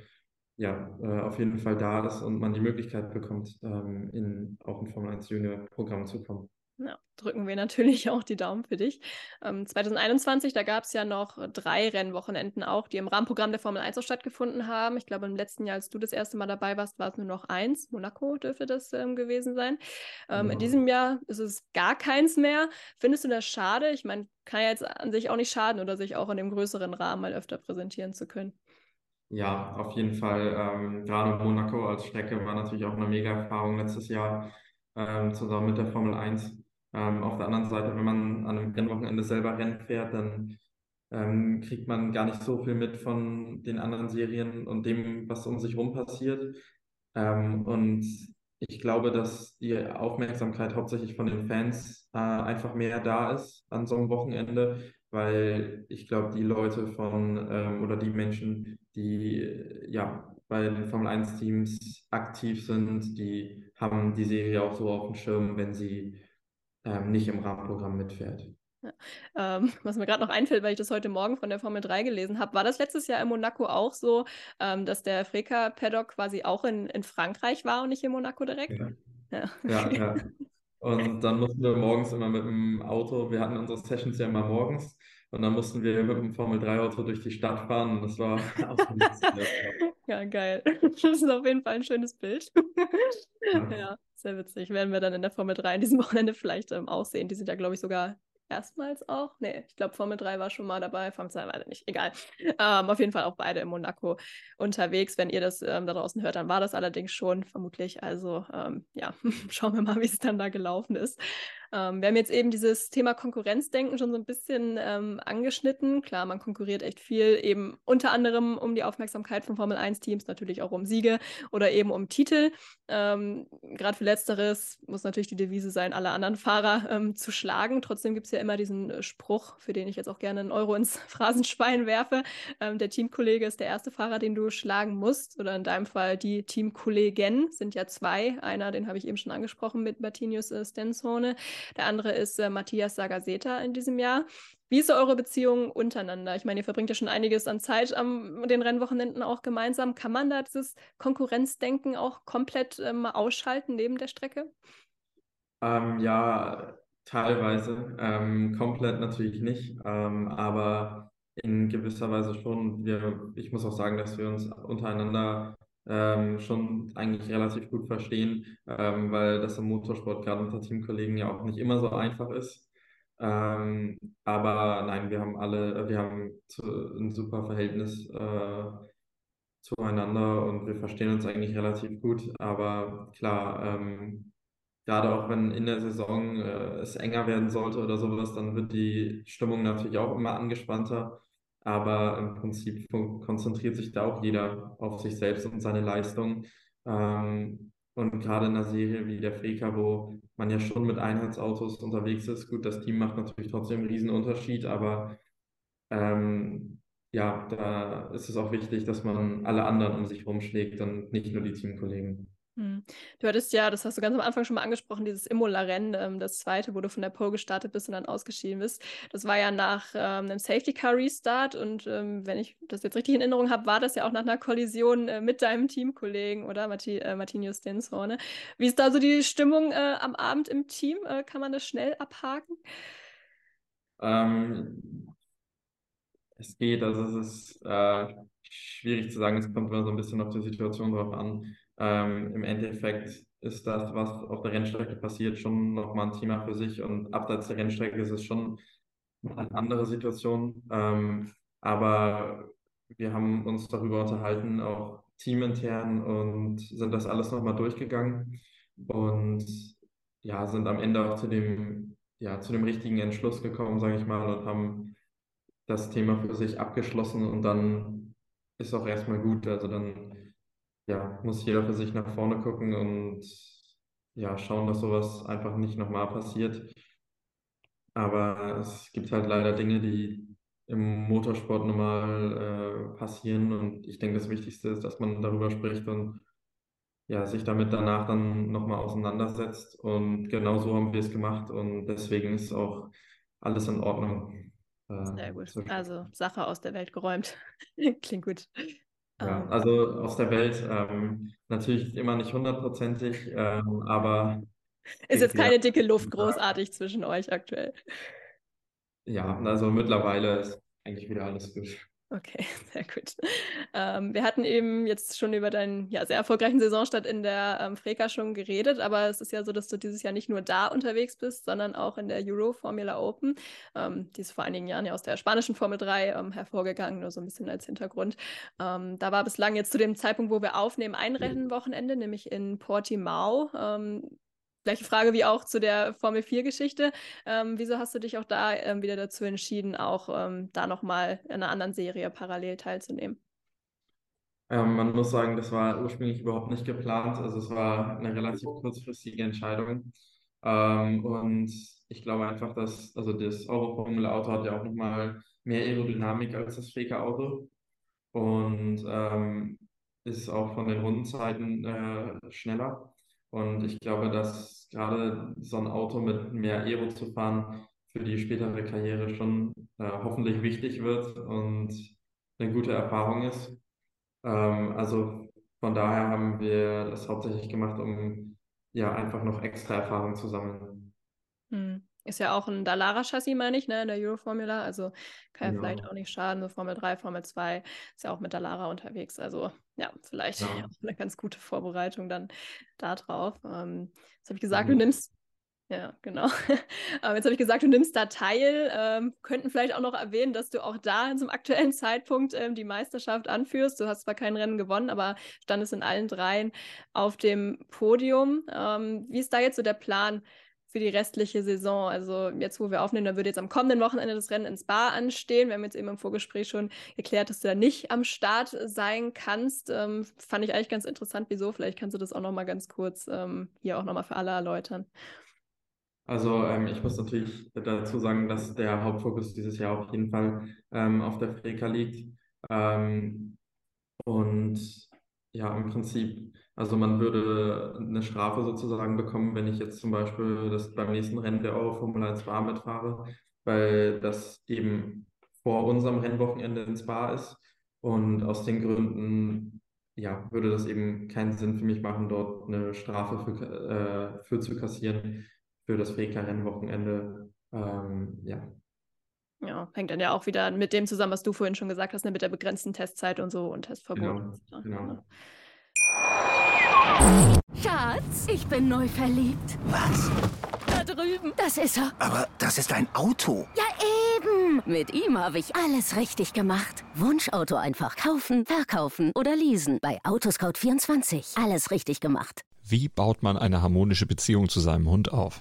ja, äh, auf jeden Fall da ist und man die Möglichkeit bekommt, ähm, in auch ein Formel 1 Junior Programm zu kommen. Ja, drücken wir natürlich auch die Daumen für dich. Ähm, 2021, da gab es ja noch drei Rennwochenenden auch, die im Rahmenprogramm der Formel 1 auch stattgefunden haben. Ich glaube, im letzten Jahr, als du das erste Mal dabei warst, war es nur noch eins. Monaco dürfte das ähm, gewesen sein. Ähm, ja. In diesem Jahr ist es gar keins mehr. Findest du das schade? Ich meine, kann ja jetzt an sich auch nicht schaden oder sich auch in dem größeren Rahmen mal öfter präsentieren zu können. Ja, auf jeden Fall. Ähm, gerade Monaco als Strecke war natürlich auch eine mega Erfahrung letztes Jahr ähm, zusammen mit der Formel 1. Ähm, auf der anderen Seite, wenn man an einem Rennwochenende selber Rennen fährt, dann ähm, kriegt man gar nicht so viel mit von den anderen Serien und dem, was um sich rum passiert. Ähm, und ich glaube, dass die Aufmerksamkeit hauptsächlich von den Fans äh, einfach mehr da ist an so einem Wochenende, weil ich glaube, die Leute von ähm, oder die Menschen, die ja bei den Formel 1 Teams aktiv sind, die haben die Serie auch so auf dem Schirm, wenn sie ähm, nicht im Rahmenprogramm mitfährt. Ja. Ähm, was mir gerade noch einfällt, weil ich das heute Morgen von der Formel 3 gelesen habe, war das letztes Jahr in Monaco auch so, ähm, dass der Freka Paddock quasi auch in, in Frankreich war und nicht in Monaco direkt? Ja. Ja. ja, ja. Und dann mussten wir morgens immer mit dem Auto, wir hatten unsere Sessions ja immer morgens, und dann mussten wir mit dem Formel 3-Auto durch die Stadt fahren und das war auch Ja, geil. Das ist auf jeden Fall ein schönes Bild. ja. ja. Sehr witzig. Werden wir dann in der Formel 3 in diesem Wochenende vielleicht ähm, aussehen. Die sind ja, glaube ich, sogar erstmals auch. Nee, ich glaube, Formel 3 war schon mal dabei, Formel 2 leider nicht. Egal. Ähm, auf jeden Fall auch beide in Monaco unterwegs. Wenn ihr das ähm, da draußen hört, dann war das allerdings schon, vermutlich. Also ähm, ja, schauen wir mal, wie es dann da gelaufen ist. Ähm, wir haben jetzt eben dieses Thema Konkurrenzdenken schon so ein bisschen ähm, angeschnitten. Klar, man konkurriert echt viel, eben unter anderem um die Aufmerksamkeit von Formel 1-Teams, natürlich auch um Siege oder eben um Titel. Ähm, Gerade für Letzteres muss natürlich die Devise sein, alle anderen Fahrer ähm, zu schlagen. Trotzdem gibt es ja immer diesen äh, Spruch, für den ich jetzt auch gerne einen Euro ins Phrasenschwein werfe. Ähm, der Teamkollege ist der erste Fahrer, den du schlagen musst. Oder in deinem Fall die Teamkollegen sind ja zwei. Einer, den habe ich eben schon angesprochen mit Martinius äh, Stenzone. Der andere ist äh, Matthias Sagaseta in diesem Jahr. Wie ist eure Beziehung untereinander? Ich meine, ihr verbringt ja schon einiges an Zeit am den Rennwochenenden auch gemeinsam. Kann man da dieses Konkurrenzdenken auch komplett ähm, ausschalten neben der Strecke? Ähm, ja, teilweise. Ähm, komplett natürlich nicht, ähm, aber in gewisser Weise schon. Wir, ich muss auch sagen, dass wir uns untereinander ähm, schon eigentlich relativ gut verstehen, ähm, weil das im Motorsport gerade unter Teamkollegen ja auch nicht immer so einfach ist. Ähm, aber nein, wir haben alle, wir haben zu, ein super Verhältnis äh, zueinander und wir verstehen uns eigentlich relativ gut. Aber klar, ähm, gerade auch wenn in der Saison äh, es enger werden sollte oder sowas, dann wird die Stimmung natürlich auch immer angespannter. Aber im Prinzip konzentriert sich da auch jeder auf sich selbst und seine Leistung. Ähm, und gerade in einer Serie wie der Freka, wo man ja schon mit Einheitsautos unterwegs ist, gut, das Team macht natürlich trotzdem einen riesen Unterschied, aber ähm, ja, da ist es auch wichtig, dass man alle anderen um sich rumschlägt und nicht nur die Teamkollegen. Hm. Du hattest ja, das hast du ganz am Anfang schon mal angesprochen, dieses Imola-Rennen, ähm, das zweite, wo du von der Pole gestartet bist und dann ausgeschieden bist. Das war ja nach ähm, einem Safety-Car-Restart und ähm, wenn ich das jetzt richtig in Erinnerung habe, war das ja auch nach einer Kollision äh, mit deinem Teamkollegen, oder? Marti äh, Martinho Stenshorne. Wie ist da so die Stimmung äh, am Abend im Team? Äh, kann man das schnell abhaken? Ähm, es geht, also es ist äh, schwierig zu sagen, es kommt immer so ein bisschen auf die Situation drauf an. Ähm, Im Endeffekt ist das, was auf der Rennstrecke passiert, schon nochmal ein Thema für sich und abseits der Rennstrecke ist es schon eine andere Situation. Ähm, aber wir haben uns darüber unterhalten, auch teamintern und sind das alles nochmal durchgegangen und ja, sind am Ende auch zu dem, ja, zu dem richtigen Entschluss gekommen, sage ich mal, und haben das Thema für sich abgeschlossen und dann ist auch erstmal gut. Also dann ja, muss jeder für sich nach vorne gucken und ja, schauen, dass sowas einfach nicht nochmal passiert. Aber es gibt halt leider Dinge, die im Motorsport normal äh, passieren und ich denke, das Wichtigste ist, dass man darüber spricht und ja, sich damit danach dann nochmal auseinandersetzt. Und genau so haben wir es gemacht und deswegen ist auch alles in Ordnung. Äh, Sehr gut. Also Sache aus der Welt geräumt. Klingt gut. Ja, ähm. also aus der Welt ähm, natürlich immer nicht hundertprozentig, ähm, aber. Ist jetzt keine dicke Luft großartig zwischen euch aktuell. Ja, also mittlerweile ist eigentlich wieder alles gut. Okay, sehr gut. Ähm, wir hatten eben jetzt schon über deinen ja, sehr erfolgreichen Saisonstart in der ähm, Freka schon geredet, aber es ist ja so, dass du dieses Jahr nicht nur da unterwegs bist, sondern auch in der Euro Formula Open. Ähm, die ist vor einigen Jahren ja aus der spanischen Formel 3 ähm, hervorgegangen, nur so ein bisschen als Hintergrund. Ähm, da war bislang jetzt zu dem Zeitpunkt, wo wir aufnehmen, ein Rennwochenende, nämlich in Portimao. Gleiche Frage wie auch zu der Formel 4-Geschichte. Ähm, wieso hast du dich auch da ähm, wieder dazu entschieden, auch ähm, da nochmal in einer anderen Serie parallel teilzunehmen? Ähm, man muss sagen, das war ursprünglich überhaupt nicht geplant. Also es war eine relativ kurzfristige Entscheidung. Ähm, und ich glaube einfach, dass, also das Euro-Formel-Auto hat ja auch nochmal mehr Aerodynamik als das Faker-Auto. Und ähm, ist auch von den Rundenzeiten äh, schneller. Und ich glaube, dass gerade so ein Auto mit mehr Aero zu fahren für die spätere Karriere schon äh, hoffentlich wichtig wird und eine gute Erfahrung ist. Ähm, also von daher haben wir das hauptsächlich gemacht, um ja einfach noch extra Erfahrung zu sammeln. Ist ja auch ein Dallara-Chassis, meine ich, ne, in der Euro-Formula. Also kann ja, ja, vielleicht auch nicht schaden. So Formel 3, Formel 2 ist ja auch mit Dallara unterwegs. Also ja, vielleicht ja. eine ganz gute Vorbereitung dann da drauf. Ähm, jetzt habe ich gesagt, mhm. du nimmst Ja, genau. Aber jetzt habe ich gesagt, du nimmst da teil. Ähm, könnten vielleicht auch noch erwähnen, dass du auch da zum aktuellen Zeitpunkt ähm, die Meisterschaft anführst. Du hast zwar kein Rennen gewonnen, aber standest in allen dreien auf dem Podium. Ähm, wie ist da jetzt so der Plan für die restliche Saison? Also jetzt, wo wir aufnehmen, da würde jetzt am kommenden Wochenende das Rennen ins Bar anstehen. Wir haben jetzt eben im Vorgespräch schon erklärt, dass du da nicht am Start sein kannst. Ähm, fand ich eigentlich ganz interessant. Wieso? Vielleicht kannst du das auch noch mal ganz kurz ähm, hier auch noch mal für alle erläutern. Also ähm, ich muss natürlich dazu sagen, dass der Hauptfokus dieses Jahr auf jeden Fall ähm, auf der Freka liegt. Ähm, und ja, im Prinzip, also man würde eine Strafe sozusagen bekommen, wenn ich jetzt zum Beispiel das beim nächsten Rennen der Euro Formel 1 Spa mitfahre, weil das eben vor unserem Rennwochenende ins Spa ist. Und aus den Gründen ja, würde das eben keinen Sinn für mich machen, dort eine Strafe für, äh, für zu kassieren für das Freka-Rennwochenende. Ähm, ja. Ja, hängt dann ja auch wieder mit dem zusammen, was du vorhin schon gesagt hast, ne, mit der begrenzten Testzeit und so und Testverbot. Genau, genau. Schatz, ich bin neu verliebt. Was? Da drüben. Das ist er. Aber das ist ein Auto. Ja, eben. Mit ihm habe ich alles richtig gemacht. Wunschauto einfach kaufen, verkaufen oder leasen. Bei Autoscout24. Alles richtig gemacht. Wie baut man eine harmonische Beziehung zu seinem Hund auf?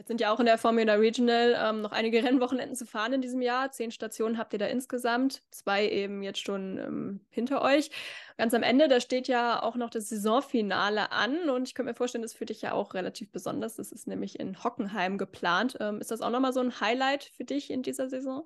Jetzt sind ja auch in der Formula Regional ähm, noch einige Rennwochenenden zu fahren in diesem Jahr. Zehn Stationen habt ihr da insgesamt, zwei eben jetzt schon ähm, hinter euch. Ganz am Ende, da steht ja auch noch das Saisonfinale an und ich könnte mir vorstellen, das ist für dich ja auch relativ besonders. Das ist nämlich in Hockenheim geplant. Ähm, ist das auch nochmal so ein Highlight für dich in dieser Saison?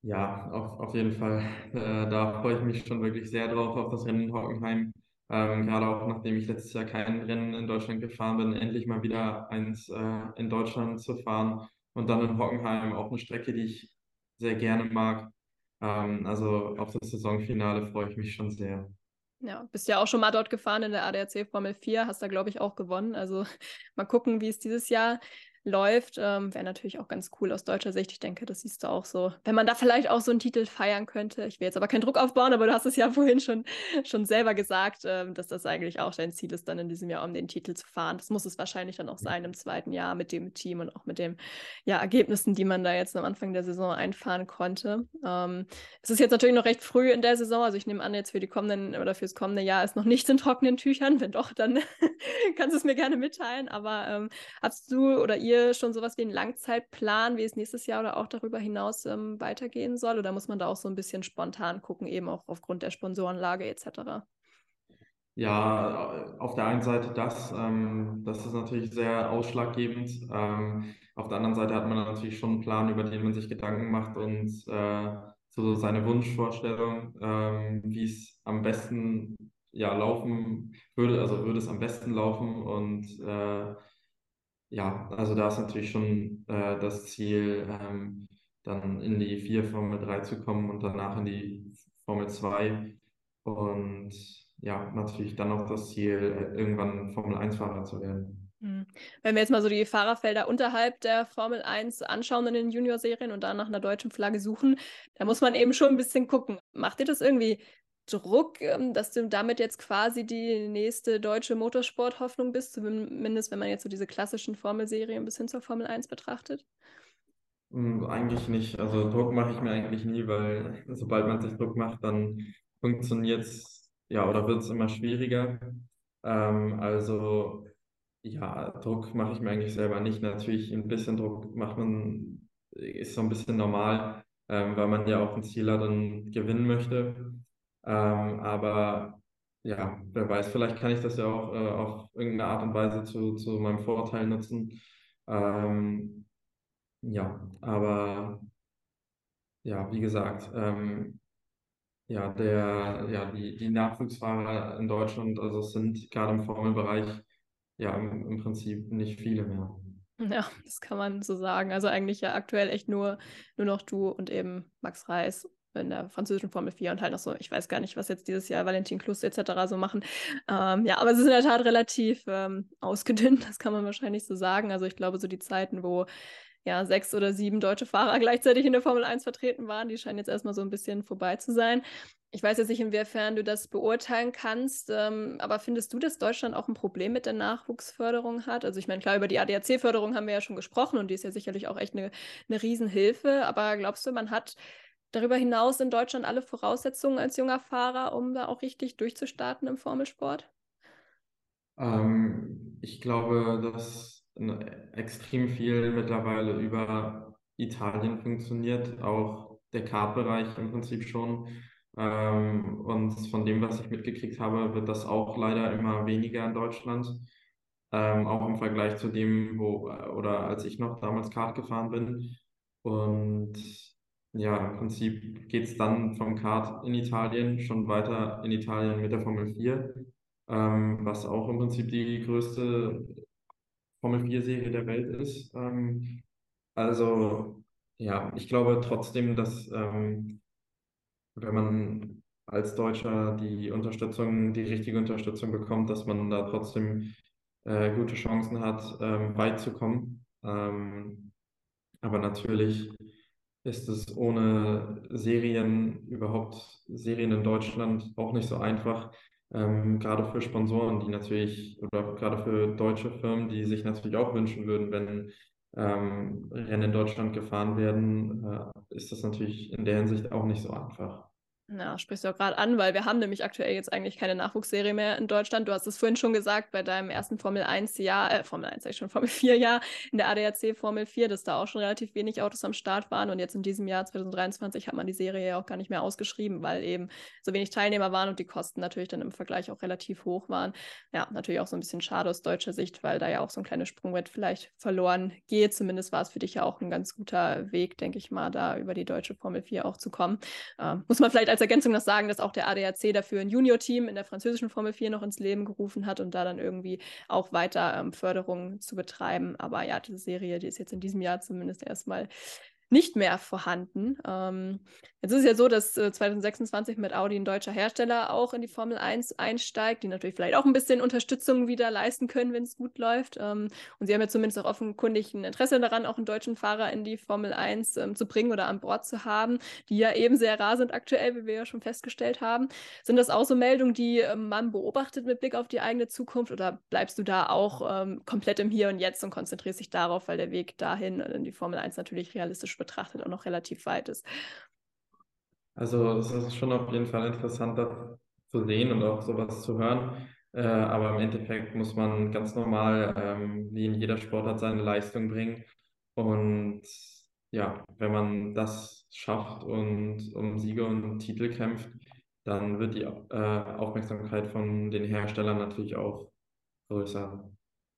Ja, auf, auf jeden Fall. Äh, da freue ich mich schon wirklich sehr drauf auf das Rennen in Hockenheim. Ähm, gerade auch nachdem ich letztes Jahr kein Rennen in Deutschland gefahren bin, endlich mal wieder eins äh, in Deutschland zu fahren und dann in Hockenheim auch eine Strecke, die ich sehr gerne mag. Ähm, also auf das Saisonfinale freue ich mich schon sehr. Ja, bist ja auch schon mal dort gefahren in der ADAC Formel 4, hast da, glaube ich, auch gewonnen. Also mal gucken, wie es dieses Jahr läuft. Ähm, Wäre natürlich auch ganz cool aus deutscher Sicht. Ich denke, das siehst du auch so. Wenn man da vielleicht auch so einen Titel feiern könnte. Ich will jetzt aber keinen Druck aufbauen, aber du hast es ja vorhin schon, schon selber gesagt, ähm, dass das eigentlich auch dein Ziel ist, dann in diesem Jahr um den Titel zu fahren. Das muss es wahrscheinlich dann auch sein im zweiten Jahr mit dem Team und auch mit den ja, Ergebnissen, die man da jetzt am Anfang der Saison einfahren konnte. Ähm, es ist jetzt natürlich noch recht früh in der Saison. Also ich nehme an, jetzt für die kommenden oder fürs kommende Jahr ist noch nichts in trockenen Tüchern. Wenn doch, dann kannst du es mir gerne mitteilen. Aber ähm, hast du oder ihr ihr schon sowas wie einen Langzeitplan, wie es nächstes Jahr oder auch darüber hinaus ähm, weitergehen soll? Oder muss man da auch so ein bisschen spontan gucken, eben auch aufgrund der Sponsorenlage etc.? Ja, auf der einen Seite das, ähm, das ist natürlich sehr ausschlaggebend. Ähm, auf der anderen Seite hat man natürlich schon einen Plan, über den man sich Gedanken macht und äh, so seine Wunschvorstellung, ähm, wie es am besten ja laufen würde, also würde es am besten laufen und äh, ja, also da ist natürlich schon äh, das Ziel, ähm, dann in die 4 Formel 3 zu kommen und danach in die Formel 2. Und ja, natürlich dann auch das Ziel, irgendwann Formel 1-Fahrer zu werden. Hm. Wenn wir jetzt mal so die Fahrerfelder unterhalb der Formel 1 anschauen in den Junior-Serien und dann nach einer deutschen Flagge suchen, da muss man eben schon ein bisschen gucken. Macht ihr das irgendwie Druck, ähm, dass du damit jetzt quasi die nächste deutsche Motorsporthoffnung bist, zumindest wenn man jetzt so diese klassischen Formelserien bis hin zur Formel 1 betrachtet? Hm, eigentlich nicht. Also Druck mache ich mir eigentlich nie, weil sobald man sich Druck macht, dann funktioniert es ja oder wird es immer schwieriger. Ähm, also ja, Druck mache ich mir eigentlich selber nicht. Natürlich ein bisschen Druck macht man, ist so ein bisschen normal, ähm, weil man ja auch ein Ziel hat und gewinnen möchte. Ähm, aber ja, wer weiß, vielleicht kann ich das ja auch äh, auf irgendeine Art und Weise zu, zu meinem Vorteil nutzen. Ähm, ja, aber ja, wie gesagt, ähm, ja, der, ja, die, die Nachwuchsfahrer in Deutschland, also es sind gerade im Formelbereich ja im, im Prinzip nicht viele mehr. Ja, das kann man so sagen. Also eigentlich ja aktuell echt nur, nur noch du und eben Max Reis in der französischen Formel 4 und halt noch so, ich weiß gar nicht, was jetzt dieses Jahr Valentin Klus etc. so machen. Ähm, ja, aber es ist in der Tat relativ ähm, ausgedünnt, das kann man wahrscheinlich so sagen. Also ich glaube, so die Zeiten, wo ja, sechs oder sieben deutsche Fahrer gleichzeitig in der Formel 1 vertreten waren. Die scheinen jetzt erstmal so ein bisschen vorbei zu sein. Ich weiß jetzt nicht, inwiefern du das beurteilen kannst, ähm, aber findest du, dass Deutschland auch ein Problem mit der Nachwuchsförderung hat? Also ich meine, klar, über die ADAC-Förderung haben wir ja schon gesprochen und die ist ja sicherlich auch echt eine, eine Riesenhilfe, aber glaubst du, man hat darüber hinaus in Deutschland alle Voraussetzungen als junger Fahrer, um da auch richtig durchzustarten im Formelsport? Ähm, ich glaube, dass extrem viel mittlerweile über Italien funktioniert, auch der Kartbereich im Prinzip schon. Ähm, und von dem, was ich mitgekriegt habe, wird das auch leider immer weniger in Deutschland. Ähm, auch im Vergleich zu dem, wo, oder als ich noch damals Kart gefahren bin. Und ja, im Prinzip geht es dann vom Kart in Italien schon weiter in Italien mit der Formel 4, ähm, was auch im Prinzip die größte Formel 4-Serie der Welt ist. Ähm, also ja, ich glaube trotzdem, dass ähm, wenn man als Deutscher die Unterstützung, die richtige Unterstützung bekommt, dass man da trotzdem äh, gute Chancen hat, ähm, weit zu kommen. Ähm, aber natürlich ist es ohne Serien, überhaupt Serien in Deutschland auch nicht so einfach. Ähm, gerade für Sponsoren, die natürlich, oder gerade für deutsche Firmen, die sich natürlich auch wünschen würden, wenn ähm, Rennen in Deutschland gefahren werden, äh, ist das natürlich in der Hinsicht auch nicht so einfach. Ja, sprichst du auch gerade an, weil wir haben nämlich aktuell jetzt eigentlich keine Nachwuchsserie mehr in Deutschland. Du hast es vorhin schon gesagt, bei deinem ersten Formel 1-Jahr, äh, Formel 1 sag schon, Formel 4-Jahr in der ADAC Formel 4, dass da auch schon relativ wenig Autos am Start waren. Und jetzt in diesem Jahr 2023 hat man die Serie ja auch gar nicht mehr ausgeschrieben, weil eben so wenig Teilnehmer waren und die Kosten natürlich dann im Vergleich auch relativ hoch waren. Ja, natürlich auch so ein bisschen schade aus deutscher Sicht, weil da ja auch so ein kleines Sprungbrett vielleicht verloren geht. Zumindest war es für dich ja auch ein ganz guter Weg, denke ich mal, da über die deutsche Formel 4 auch zu kommen. Ähm, muss man vielleicht als Ergänzung noch sagen, dass auch der ADAC dafür ein Junior-Team in der französischen Formel 4 noch ins Leben gerufen hat und da dann irgendwie auch weiter ähm, Förderung zu betreiben. Aber ja, diese Serie, die ist jetzt in diesem Jahr zumindest erstmal nicht mehr vorhanden. Ähm, jetzt ist es ja so, dass äh, 2026 mit Audi ein deutscher Hersteller auch in die Formel 1 einsteigt, die natürlich vielleicht auch ein bisschen Unterstützung wieder leisten können, wenn es gut läuft. Ähm, und sie haben ja zumindest auch offenkundig ein Interesse daran, auch einen deutschen Fahrer in die Formel 1 ähm, zu bringen oder an Bord zu haben, die ja eben sehr rar sind aktuell, wie wir ja schon festgestellt haben. Sind das auch so Meldungen, die ähm, man beobachtet mit Blick auf die eigene Zukunft oder bleibst du da auch ähm, komplett im Hier und Jetzt und konzentrierst dich darauf, weil der Weg dahin in die Formel 1 natürlich realistisch betrachtet auch noch relativ weit ist. Also es ist schon auf jeden Fall interessant, das zu sehen und auch sowas zu hören. Äh, aber im Endeffekt muss man ganz normal, ähm, wie in jeder Sportart, seine Leistung bringen. Und ja, wenn man das schafft und um Siege und Titel kämpft, dann wird die äh, Aufmerksamkeit von den Herstellern natürlich auch größer.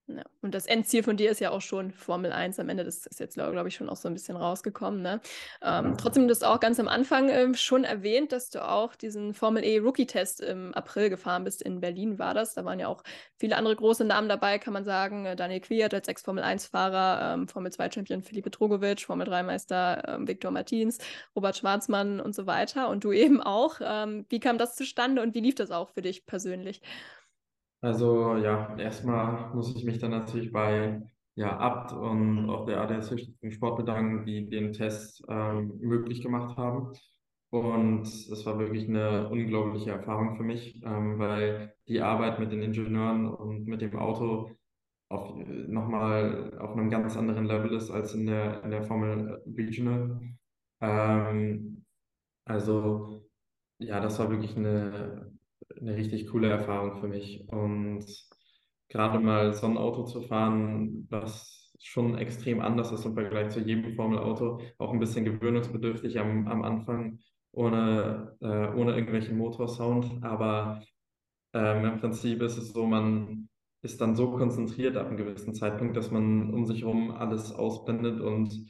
Ja. Und das Endziel von dir ist ja auch schon Formel 1 am Ende. Das ist jetzt, glaube ich, schon auch so ein bisschen rausgekommen. Ne? Ähm, trotzdem, du hast auch ganz am Anfang äh, schon erwähnt, dass du auch diesen Formel E Rookie-Test im April gefahren bist. In Berlin war das. Da waren ja auch viele andere große Namen dabei, kann man sagen. Äh, Daniel Quiert als Ex-Formel 1-Fahrer, ähm, Formel 2-Champion Felipe Drogovic, Formel 3-Meister ähm, Viktor Martins, Robert Schwarzmann und so weiter. Und du eben auch. Ähm, wie kam das zustande und wie lief das auch für dich persönlich? Also ja, erstmal muss ich mich dann natürlich bei ja, Abt und auch der ADAC Sport bedanken, die den Test ähm, möglich gemacht haben. Und es war wirklich eine unglaubliche Erfahrung für mich, ähm, weil die Arbeit mit den Ingenieuren und mit dem Auto auf, nochmal auf einem ganz anderen Level ist als in der, in der Formel Regional. Ähm, also ja, das war wirklich eine eine richtig coole Erfahrung für mich. Und gerade mal so ein Auto zu fahren, was schon extrem anders ist im Vergleich zu jedem Formelauto, auch ein bisschen gewöhnungsbedürftig am, am Anfang, ohne, äh, ohne irgendwelchen Motorsound. Aber ähm, im Prinzip ist es so, man ist dann so konzentriert ab einem gewissen Zeitpunkt, dass man um sich herum alles ausblendet und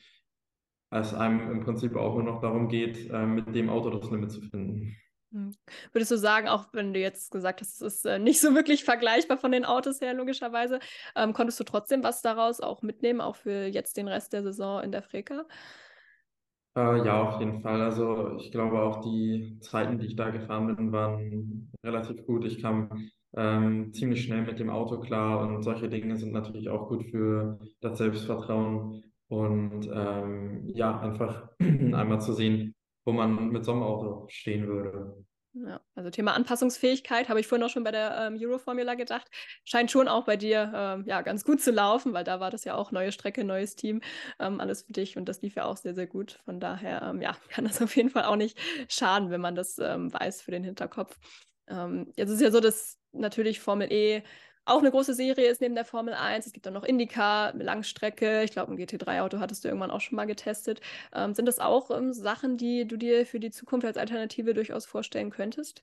es einem im Prinzip auch nur noch darum geht, äh, mit dem Auto das Limit zu finden. Hm. Würdest du sagen, auch wenn du jetzt gesagt hast, es ist äh, nicht so wirklich vergleichbar von den Autos her, logischerweise, ähm, konntest du trotzdem was daraus auch mitnehmen, auch für jetzt den Rest der Saison in der Freka? Äh, ja, auf jeden Fall. Also ich glaube auch die Zeiten, die ich da gefahren bin, waren relativ gut. Ich kam ähm, ziemlich schnell mit dem Auto klar und solche Dinge sind natürlich auch gut für das Selbstvertrauen und ähm, ja, einfach einmal zu sehen, wo man mit so einem Auto stehen würde. Ja, also Thema Anpassungsfähigkeit habe ich vorhin auch schon bei der ähm, Euro-Formula gedacht. Scheint schon auch bei dir ähm, ja ganz gut zu laufen, weil da war das ja auch neue Strecke, neues Team, ähm, alles für dich und das lief ja auch sehr, sehr gut. Von daher ähm, ja, kann das auf jeden Fall auch nicht schaden, wenn man das ähm, weiß für den Hinterkopf. Ähm, jetzt ist ja so, dass natürlich Formel E auch eine große Serie ist neben der Formel 1. Es gibt dann noch Indycar, Langstrecke. Ich glaube, ein GT3-Auto hattest du irgendwann auch schon mal getestet. Ähm, sind das auch ähm, Sachen, die du dir für die Zukunft als Alternative durchaus vorstellen könntest?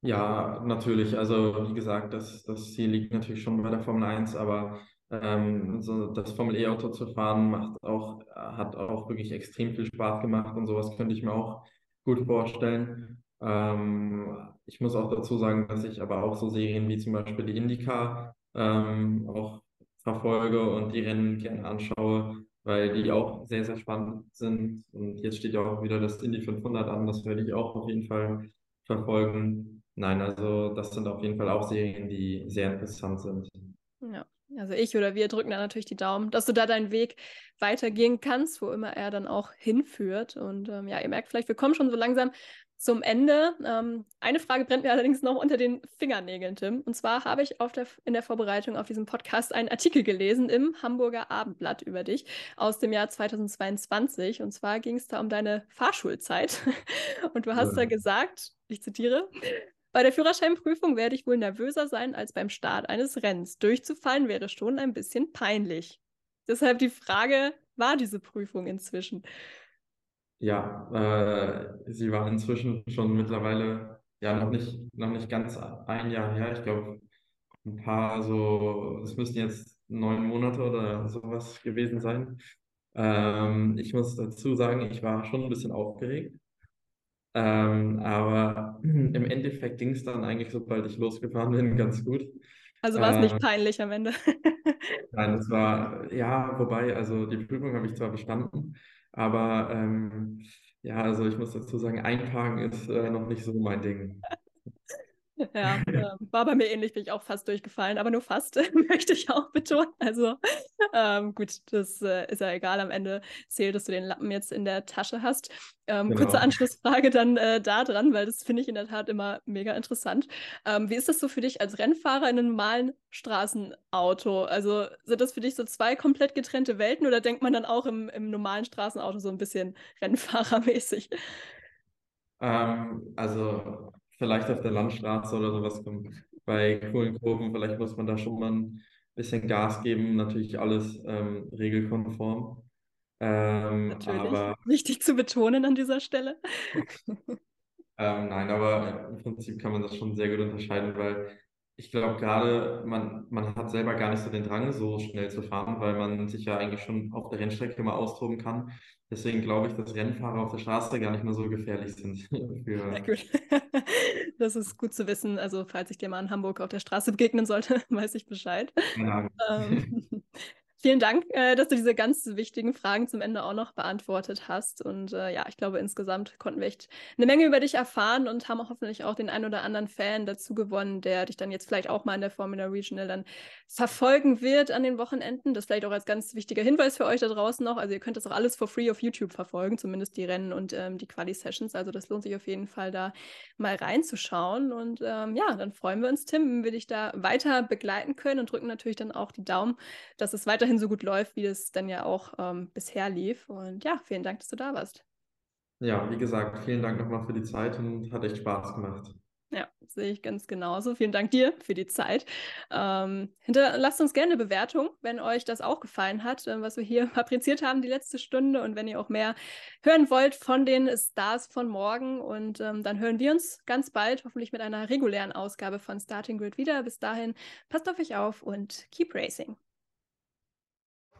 Ja, natürlich. Also wie gesagt, das, das Ziel liegt natürlich schon bei der Formel 1, aber ähm, so das Formel E-Auto zu fahren macht auch, hat auch wirklich extrem viel Spaß gemacht und sowas könnte ich mir auch gut vorstellen. Ähm, ich muss auch dazu sagen, dass ich aber auch so Serien wie zum Beispiel die IndyCar ähm, auch verfolge und die Rennen gerne anschaue, weil die auch sehr, sehr spannend sind. Und jetzt steht ja auch wieder das Indy 500 an, das werde ich auch auf jeden Fall verfolgen. Nein, also das sind auf jeden Fall auch Serien, die sehr interessant sind. Ja. Also ich oder wir drücken da natürlich die Daumen, dass du da deinen Weg weitergehen kannst, wo immer er dann auch hinführt. Und ähm, ja, ihr merkt vielleicht, wir kommen schon so langsam zum Ende. Ähm, eine Frage brennt mir allerdings noch unter den Fingernägeln, Tim. Und zwar habe ich der, in der Vorbereitung auf diesen Podcast einen Artikel gelesen im Hamburger Abendblatt über dich aus dem Jahr 2022. Und zwar ging es da um deine Fahrschulzeit. Und du hast ja. da gesagt, ich zitiere, bei der Führerscheinprüfung werde ich wohl nervöser sein als beim Start eines Rennens. Durchzufallen wäre schon ein bisschen peinlich. Deshalb die Frage, war diese Prüfung inzwischen? Ja, äh, sie war inzwischen schon mittlerweile, ja, noch nicht, noch nicht ganz ein Jahr her. Ich glaube, ein paar so, es müssten jetzt neun Monate oder sowas gewesen sein. Ähm, ich muss dazu sagen, ich war schon ein bisschen aufgeregt. Ähm, aber im Endeffekt ging es dann eigentlich, sobald ich losgefahren bin, ganz gut. Also war es äh, nicht peinlich am Ende? nein, es war, ja, wobei, also die Prüfung habe ich zwar bestanden, aber ähm, ja, also ich muss dazu sagen, einparken ist äh, noch nicht so mein Ding. Ja, äh, war bei mir ähnlich, bin ich auch fast durchgefallen, aber nur fast, möchte ich auch betonen. Also ähm, gut, das äh, ist ja egal. Am Ende zählt, dass du den Lappen jetzt in der Tasche hast. Ähm, genau. Kurze Anschlussfrage dann äh, da dran, weil das finde ich in der Tat immer mega interessant. Ähm, wie ist das so für dich als Rennfahrer in einem normalen Straßenauto? Also sind das für dich so zwei komplett getrennte Welten oder denkt man dann auch im, im normalen Straßenauto so ein bisschen Rennfahrermäßig? Ähm, also vielleicht auf der Landstraße oder sowas kommt. Bei coolen Kurven, vielleicht muss man da schon mal ein bisschen Gas geben. Natürlich alles ähm, regelkonform. Ähm, Natürlich. Aber, Wichtig zu betonen an dieser Stelle. ähm, nein, aber im Prinzip kann man das schon sehr gut unterscheiden, weil ich glaube gerade, man, man hat selber gar nicht so den Drang, so schnell zu fahren, weil man sich ja eigentlich schon auf der Rennstrecke mal austoben kann. Deswegen glaube ich, dass Rennfahrer auf der Straße gar nicht mehr so gefährlich sind. Für... Das ist gut zu wissen. Also, falls ich dir mal in Hamburg auf der Straße begegnen sollte, weiß ich Bescheid. Ja. Ähm, Vielen Dank, äh, dass du diese ganz wichtigen Fragen zum Ende auch noch beantwortet hast. Und äh, ja, ich glaube, insgesamt konnten wir echt eine Menge über dich erfahren und haben hoffentlich auch den einen oder anderen Fan dazu gewonnen, der dich dann jetzt vielleicht auch mal in der Formula Regional dann verfolgen wird an den Wochenenden. Das vielleicht auch als ganz wichtiger Hinweis für euch da draußen noch. Also ihr könnt das auch alles for free auf YouTube verfolgen, zumindest die Rennen und ähm, die Quali-Sessions. Also das lohnt sich auf jeden Fall da mal reinzuschauen. Und ähm, ja, dann freuen wir uns, Tim, wenn wir dich da weiter begleiten können und drücken natürlich dann auch die Daumen, dass es weiter weiterhin so gut läuft, wie es dann ja auch ähm, bisher lief. Und ja, vielen Dank, dass du da warst. Ja, wie gesagt, vielen Dank nochmal für die Zeit und hat echt Spaß gemacht. Ja, sehe ich ganz genauso. Vielen Dank dir für die Zeit. Ähm, hinterlasst uns gerne eine Bewertung, wenn euch das auch gefallen hat, äh, was wir hier fabriziert haben die letzte Stunde und wenn ihr auch mehr hören wollt von den Stars von morgen. Und ähm, dann hören wir uns ganz bald, hoffentlich mit einer regulären Ausgabe von Starting Grid wieder. Bis dahin, passt auf euch auf und keep racing.